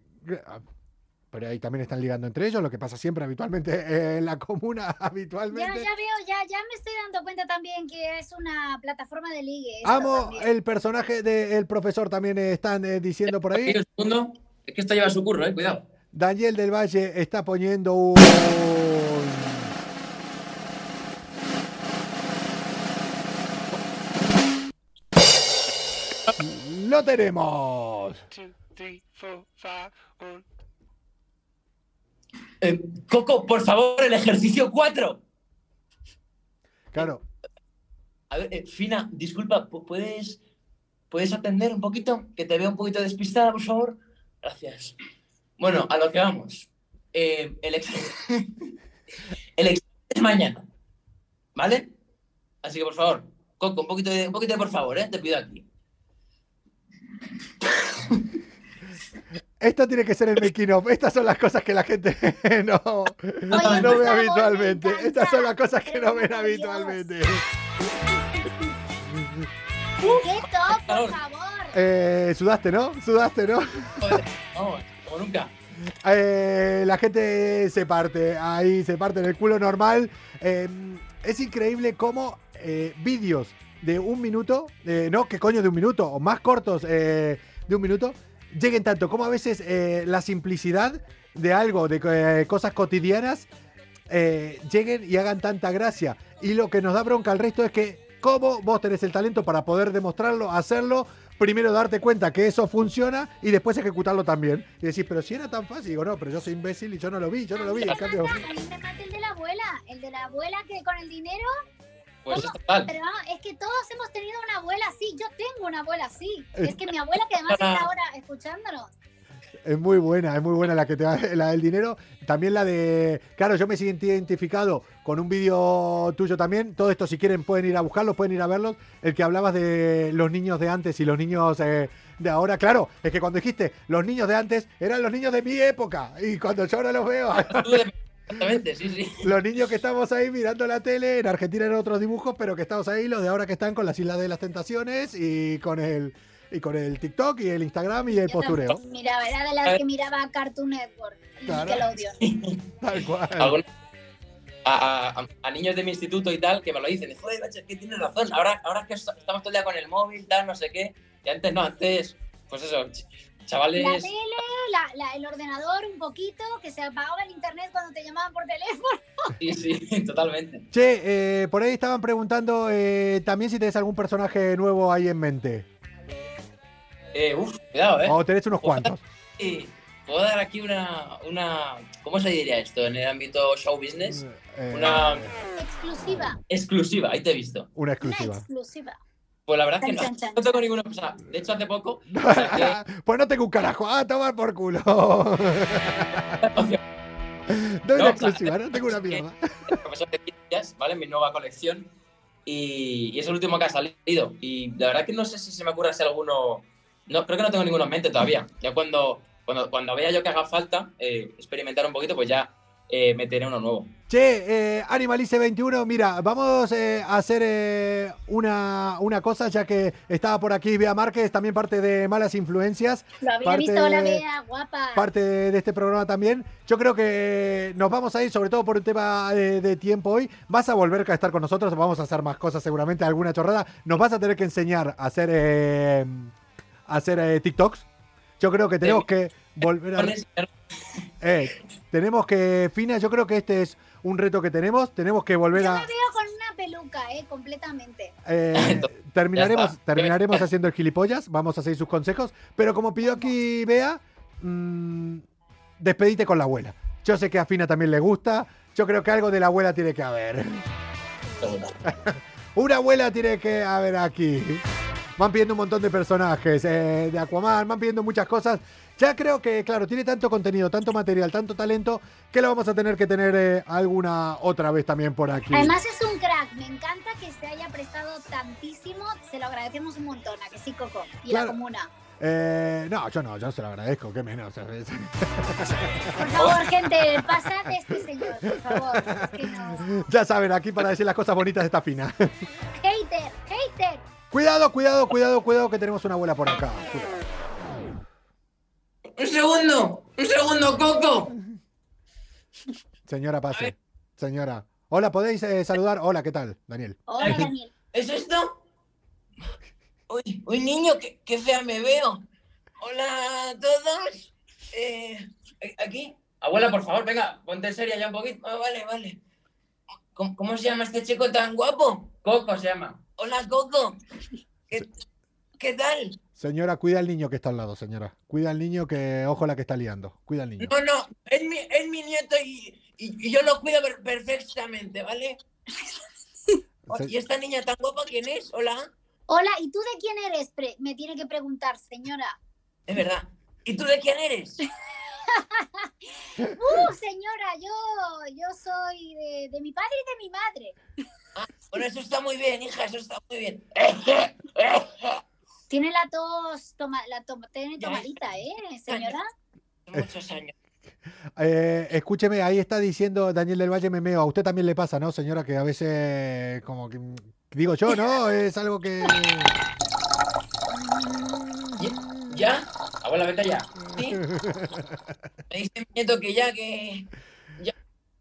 pero ahí también están ligando entre ellos, lo que pasa siempre habitualmente eh, en la comuna, Ya, habitualmente. ya veo, ya, ya me estoy dando cuenta también que es una plataforma de ligue. Amo también. el personaje del profesor, también están eh, diciendo por ahí. Es que esto lleva su curro, eh, cuidado. Daniel del Valle está poniendo un. ¡Lo tenemos! Eh, Coco, por favor, el ejercicio 4. Claro, A ver, eh, Fina, disculpa, ¿pu- ¿puedes, ¿puedes atender un poquito? Que te veo un poquito despistada, por favor. Gracias. Bueno, a lo que vamos. Eh, el, ex... el examen es mañana, ¿vale? Así que, por favor, Coco, un poquito de, un poquito de por favor, ¿eh? Te pido aquí. esto tiene que ser el making of. Estas son las cosas que la gente no, no ve habitualmente. Estas son las cosas que no ven Dios. habitualmente. ¡Qué top, por favor! Eh, sudaste, ¿no? Sudaste, ¿no? Joder, vamos, nunca. Eh, la gente se parte, ahí se parte en el culo normal. Eh, es increíble cómo eh, vídeos de un minuto, eh, no, que coño de un minuto, o más cortos eh, de un minuto, lleguen tanto como a veces la simplicidad de algo, de cosas cotidianas, lleguen y hagan tanta gracia. Y lo que nos da bronca al resto es que, como vos tenés el talento para poder demostrarlo, hacerlo, primero darte cuenta que eso funciona y después ejecutarlo también. Y decís, pero si era tan fácil, digo, no, pero yo soy imbécil y yo no lo vi, yo no lo vi. En cambio, A mí me mata el de la abuela, el de la abuela que con el dinero, Pues es total. pero vamos, es que todos hemos tenido una abuela así, yo tengo una abuela así. Es que mi abuela que además está ahora escuchándonos. Es muy buena, es muy buena la que te da la del dinero. También la de. Claro, yo me siento identificado con un vídeo tuyo también. Todo esto, si quieren, pueden ir a buscarlos, pueden ir a verlos. El que hablabas de los niños de antes y los niños eh, de ahora. Claro, es que cuando dijiste los niños de antes eran los niños de mi época. Y cuando yo ahora los veo, Exactamente, sí, sí. los niños que estamos ahí mirando la tele, en Argentina eran otros dibujos, pero que estamos ahí, los de ahora que están con las Islas de las Tentaciones y con el. Y con el TikTok y el Instagram y el Yo postureo. también Miraba, era de las que miraba Cartoon Network. y Claro. Nickelodeon. Tal cual. A, a- a niños de mi instituto y tal que me lo dicen, joder, macho, es que tienes razón, ahora, ahora es que est- estamos todo el día con el móvil, tal, no sé qué, y antes no, antes, pues eso, ch- chavales, La tele, la- la- el ordenador un poquito, que se apagaba el internet cuando te llamaban por teléfono. sí, sí, totalmente. Che, eh, por ahí estaban preguntando eh, también si tenés algún personaje nuevo ahí en mente. Eh, uf, cuidado, eh. O tenés unos cuantos. Y puedo dar aquí una, una, ¿cómo se diría esto en el ámbito show business? Eh, Una Exclusiva. exclusiva, ahí te he visto. Una Una exclusiva. exclusiva. Pues la verdad es que Chan, no, chan, no tengo ninguna, de hecho hace poco, saqué- pues no tengo un carajo. Ah, tomar por culo. Doy No, la claro. exclusiva, no tengo una mierda. el profesor de ciencias, ¿vale? Mi nueva colección. Y, y es el último que ha salido. Y la verdad que no sé si se me ocurre hacer alguno. No, creo que no tengo ninguno en mente todavía. Ya cuando, cuando, cuando vea yo que haga falta eh, experimentar un poquito, pues ya eh, meteré uno nuevo. Che, eh, Animalice 21, mira, vamos eh, a hacer eh, una, una cosa, ya que estaba por aquí Bea Márquez, también parte de Malas Influencias, Lo había Parte- visto, la vea, guapa. parte de este programa también. Yo creo que nos vamos a ir, sobre todo por un tema de, de tiempo hoy. Vas a volver a estar con nosotros, vamos a hacer más cosas seguramente, alguna chorrada. Nos vas a tener que enseñar a hacer, eh, hacer eh, TikToks. Yo creo que tenemos que volver a... Eh, tenemos que, Fina, yo creo que este es un reto que tenemos. Tenemos que volver Yo a... me veo con una peluca, eh, completamente. Eh, terminaremos terminaremos haciendo el gilipollas, vamos a seguir sus consejos, pero como pidió aquí Bea, mm, despedite con la abuela. Yo sé que a Fina también le gusta, yo creo que algo de la abuela tiene que haber. Una abuela tiene que haber aquí. Van pidiendo un montón de personajes eh, de Aquaman, van pidiendo muchas cosas. Ya creo que, claro, tiene tanto contenido, tanto material, tanto talento, que lo vamos a tener que tener eh, alguna otra vez también por aquí. Además es un crack, me encanta que se haya prestado tantísimo, se lo agradecemos un montón, a que sí, Coco, y Claro. la comuna. Eh, no, yo no, yo se lo agradezco, qué menos. ¿sabes? Por favor, gente, pasad de este señor, por favor. Es que no. ya saben, aquí para decir las cosas bonitas está Fina. Hater, hater. Cuidado, cuidado, cuidado, cuidado, que tenemos una abuela por acá. Cuidado. Un segundo, un segundo, Coco. Señora, pase. Señora. Hola, ¿podéis eh, saludar? Hola, ¿qué tal? Daniel. Hola, Daniel. ¿Es esto? Uy, uy, niño, qué, qué fea me veo. Hola a todos. Eh, ¿Aquí? Abuela, por favor, venga, ponte seria ya un poquito. Ah, vale, vale. ¿Cómo, cómo se llama este chico tan guapo? Coco se llama. Hola, Coco. ¿Qué, qué tal? Señora, cuida al niño que está al lado, señora. Cuida al niño que, ojo la que está liando. Cuida al niño. No, no, es mi, es mi nieto y, y- y yo lo cuido per- perfectamente, ¿vale? ¿Y esta niña tan guapa quién es? Hola. Hola, ¿y tú de quién eres? Pre- me tiene que preguntar, señora. Es verdad. ¿Y tú de quién eres? Uh, señora, yo, yo soy de, de mi padre y de mi madre. Ah, bueno, eso está muy bien, hija, eso está muy bien. Tiene la tos, toma, la toma, tiene tomadita, ¿eh, señora? Muchos años. Eh, escúcheme, ahí está diciendo Daniel del Valle Memeo. A usted también le pasa, ¿no, señora? Que a veces, como que. Digo yo, ¿no? Es algo que. ¿Ya? Abuela, vete ya. ¿Sí? Me dice mi nieto que ya, que... ¿Ya?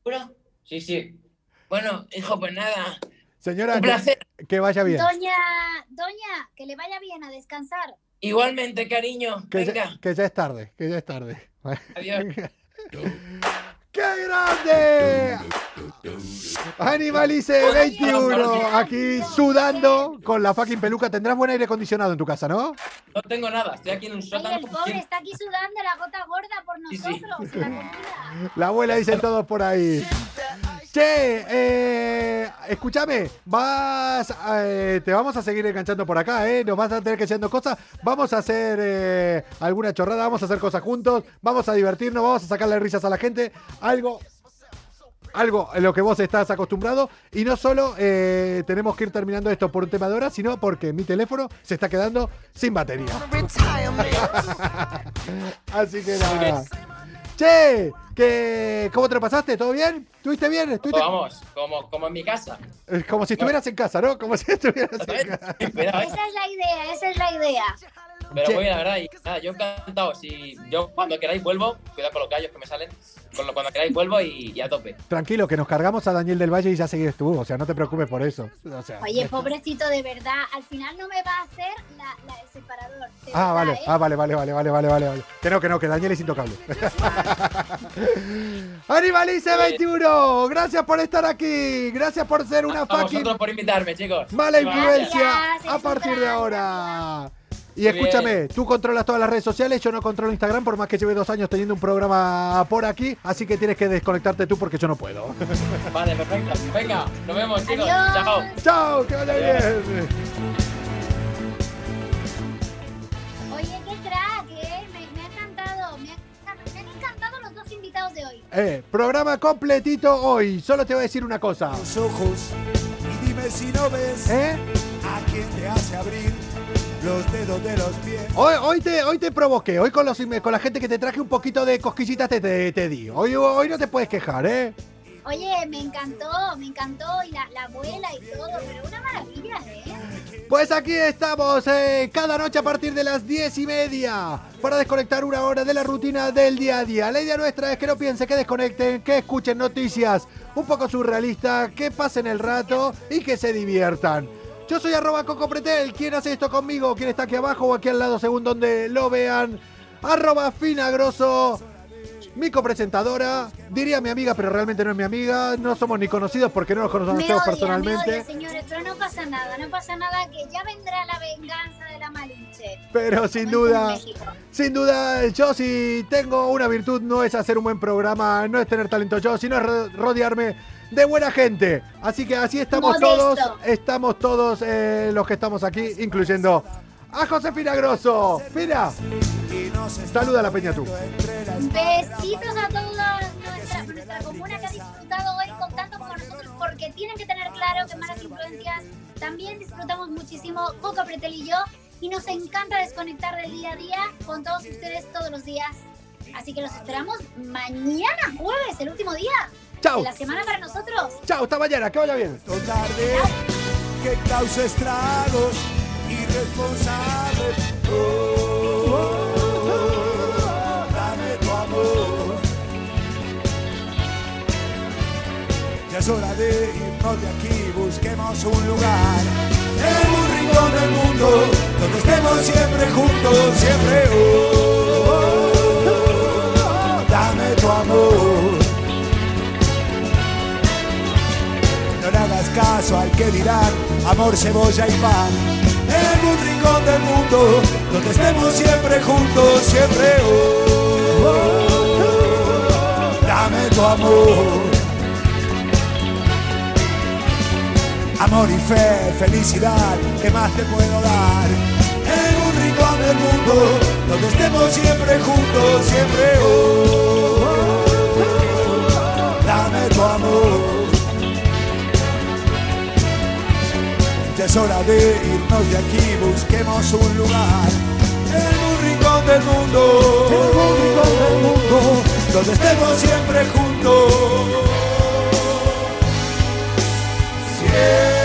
¿Seguro? Sí, sí. Bueno, hijo, pues nada. Señora, Un que- placer. que, vaya bien. Doña, doña, que le vaya bien a descansar. Igualmente, cariño. Que Venga, ya, que ya es tarde, que ya es tarde. adiós. ¡Qué grande! Animalice 21, aquí sudando con la fucking peluca. Tendrás buen aire acondicionado en tu casa, ¿no? No tengo nada, estoy aquí en un Ay, sótano. el pobre está aquí sudando la gota gorda por Sí, sí. nosotros, la comida. La abuela dice todos por ahí. Che, eh, escúchame, vas, eh, te vamos a seguir enganchando por acá, ¿eh? Nos vas a tener que haciendo cosas. Vamos a hacer eh, alguna chorrada, vamos a hacer cosas juntos, vamos a divertirnos, vamos a sacarle risas a la gente. Algo, algo en lo que vos estás acostumbrado. Y no solo eh, tenemos que ir terminando esto por un tema de horas, sino porque mi teléfono se está quedando sin batería. Así que nada. Che, que, ¿cómo te lo pasaste? ¿Todo bien? ¿Estuviste bien? ¿Estuviste? Vamos, como, como en mi casa. Eh, Como si estuvieras en casa, ¿no? Como si estuvieras en casa. Esa es la idea, esa es la idea. Pero muy bien, la verdad. Y nada, yo encantado. Si yo cuando queráis vuelvo, cuidado con los gallos que me salen. Con lo, cuando queráis vuelvo y, y a tope. Tranquilo, que nos cargamos a Daniel del Valle y ya seguís tú. O sea, no te preocupes por eso. O sea, Oye, pobrecito, de verdad, al final no me va a hacer la, la- el separador. Ah, verdad, vale, ¿eh? ah, vale, vale, vale, vale, vale, vale, vale. Que no, que no, que Daniel es intocable. Animalice 21, gracias por estar aquí, gracias por ser una A fucking vosotros por invitarme, chicos. mala influencia Gracias, a partir de gracias. ahora. Y escúchame, tú controlas todas las redes sociales, yo no controlo Instagram por más que lleve dos años teniendo un programa por aquí, así que tienes que desconectarte tú porque yo no puedo. Vale, perfecto. Venga, nos vemos, chicos. Adiós. Chao. Chao, que vaya Adiós. bien. Oye, qué crack, ¿eh? Me, me ha encantado, me, ha- me han encantado los dos invitados de hoy. hoy. Eh, programa completito hoy. Solo te voy a decir una cosa. Los ojos y dime si no ves ¿Eh? a quién te hace abrir los dedos de los pies. Hoy, hoy, te, hoy te provoqué. Hoy con, los, con la gente que te traje un poquito de cosquillitas te, te, te di. Hoy, hoy no te puedes quejar, ¿eh? Oye, me encantó, me encantó y la, la abuela y todo, pero una maravilla, ¿eh? Pues aquí estamos eh, cada noche a partir de las diez y media para desconectar una hora de la rutina del día a día. La idea nuestra es que no piensen, que desconecten, que escuchen noticias un poco surrealistas, que pasen el rato y que se diviertan. Yo soy arroba Coco Pretel. ¿Quién hace esto conmigo? ¿Quién está aquí abajo o aquí al lado según donde lo vean? Arroba Finagroso. Mi copresentadora, diría mi amiga, pero realmente no es mi amiga. No somos ni conocidos porque no nos conocemos odia, personalmente. me odia, señores, pero no pasa nada, no pasa nada, que ya vendrá la venganza de la Malinche. Pero sin duda, sin duda, yo si tengo una virtud no es hacer un buen programa, no es tener talento yo, sino es ro- rodearme de buena gente. Así que así estamos Modesto. todos, estamos todos eh, los que estamos aquí, incluyendo a Josefina Grosso. Mira, saluda a la peña tú. Besitos a toda nuestra, nuestra comuna que ha disfrutado hoy con tanto como nosotros, porque tienen que tener claro que Malas Influencias también disfrutamos muchísimo, Coco Pretel y yo, y nos encanta desconectar del día a día con todos ustedes todos los días. Así que los esperamos mañana, jueves, el último día Chao. de la semana para nosotros. Chao, hasta mañana, que vaya bien. tarde que causa estragos irresponsables. Oh, oh, oh, es hora de irnos de aquí, busquemos un lugar en un rincón del mundo donde estemos siempre juntos, siempre. Oh, dame tu amor. No le hagas caso al que dirán amor, cebolla y pan. En un rincón del mundo donde estemos siempre juntos, siempre. Dame tu amor. Amor y fe, felicidad, ¿qué más te puedo dar? En un rincón del mundo donde estemos siempre juntos, siempre. Oh, oh, dame tu amor. Ya es hora de irnos de aquí, busquemos un lugar en un rincón del mundo, en un rincón del mundo, donde estemos siempre juntos. Yeah.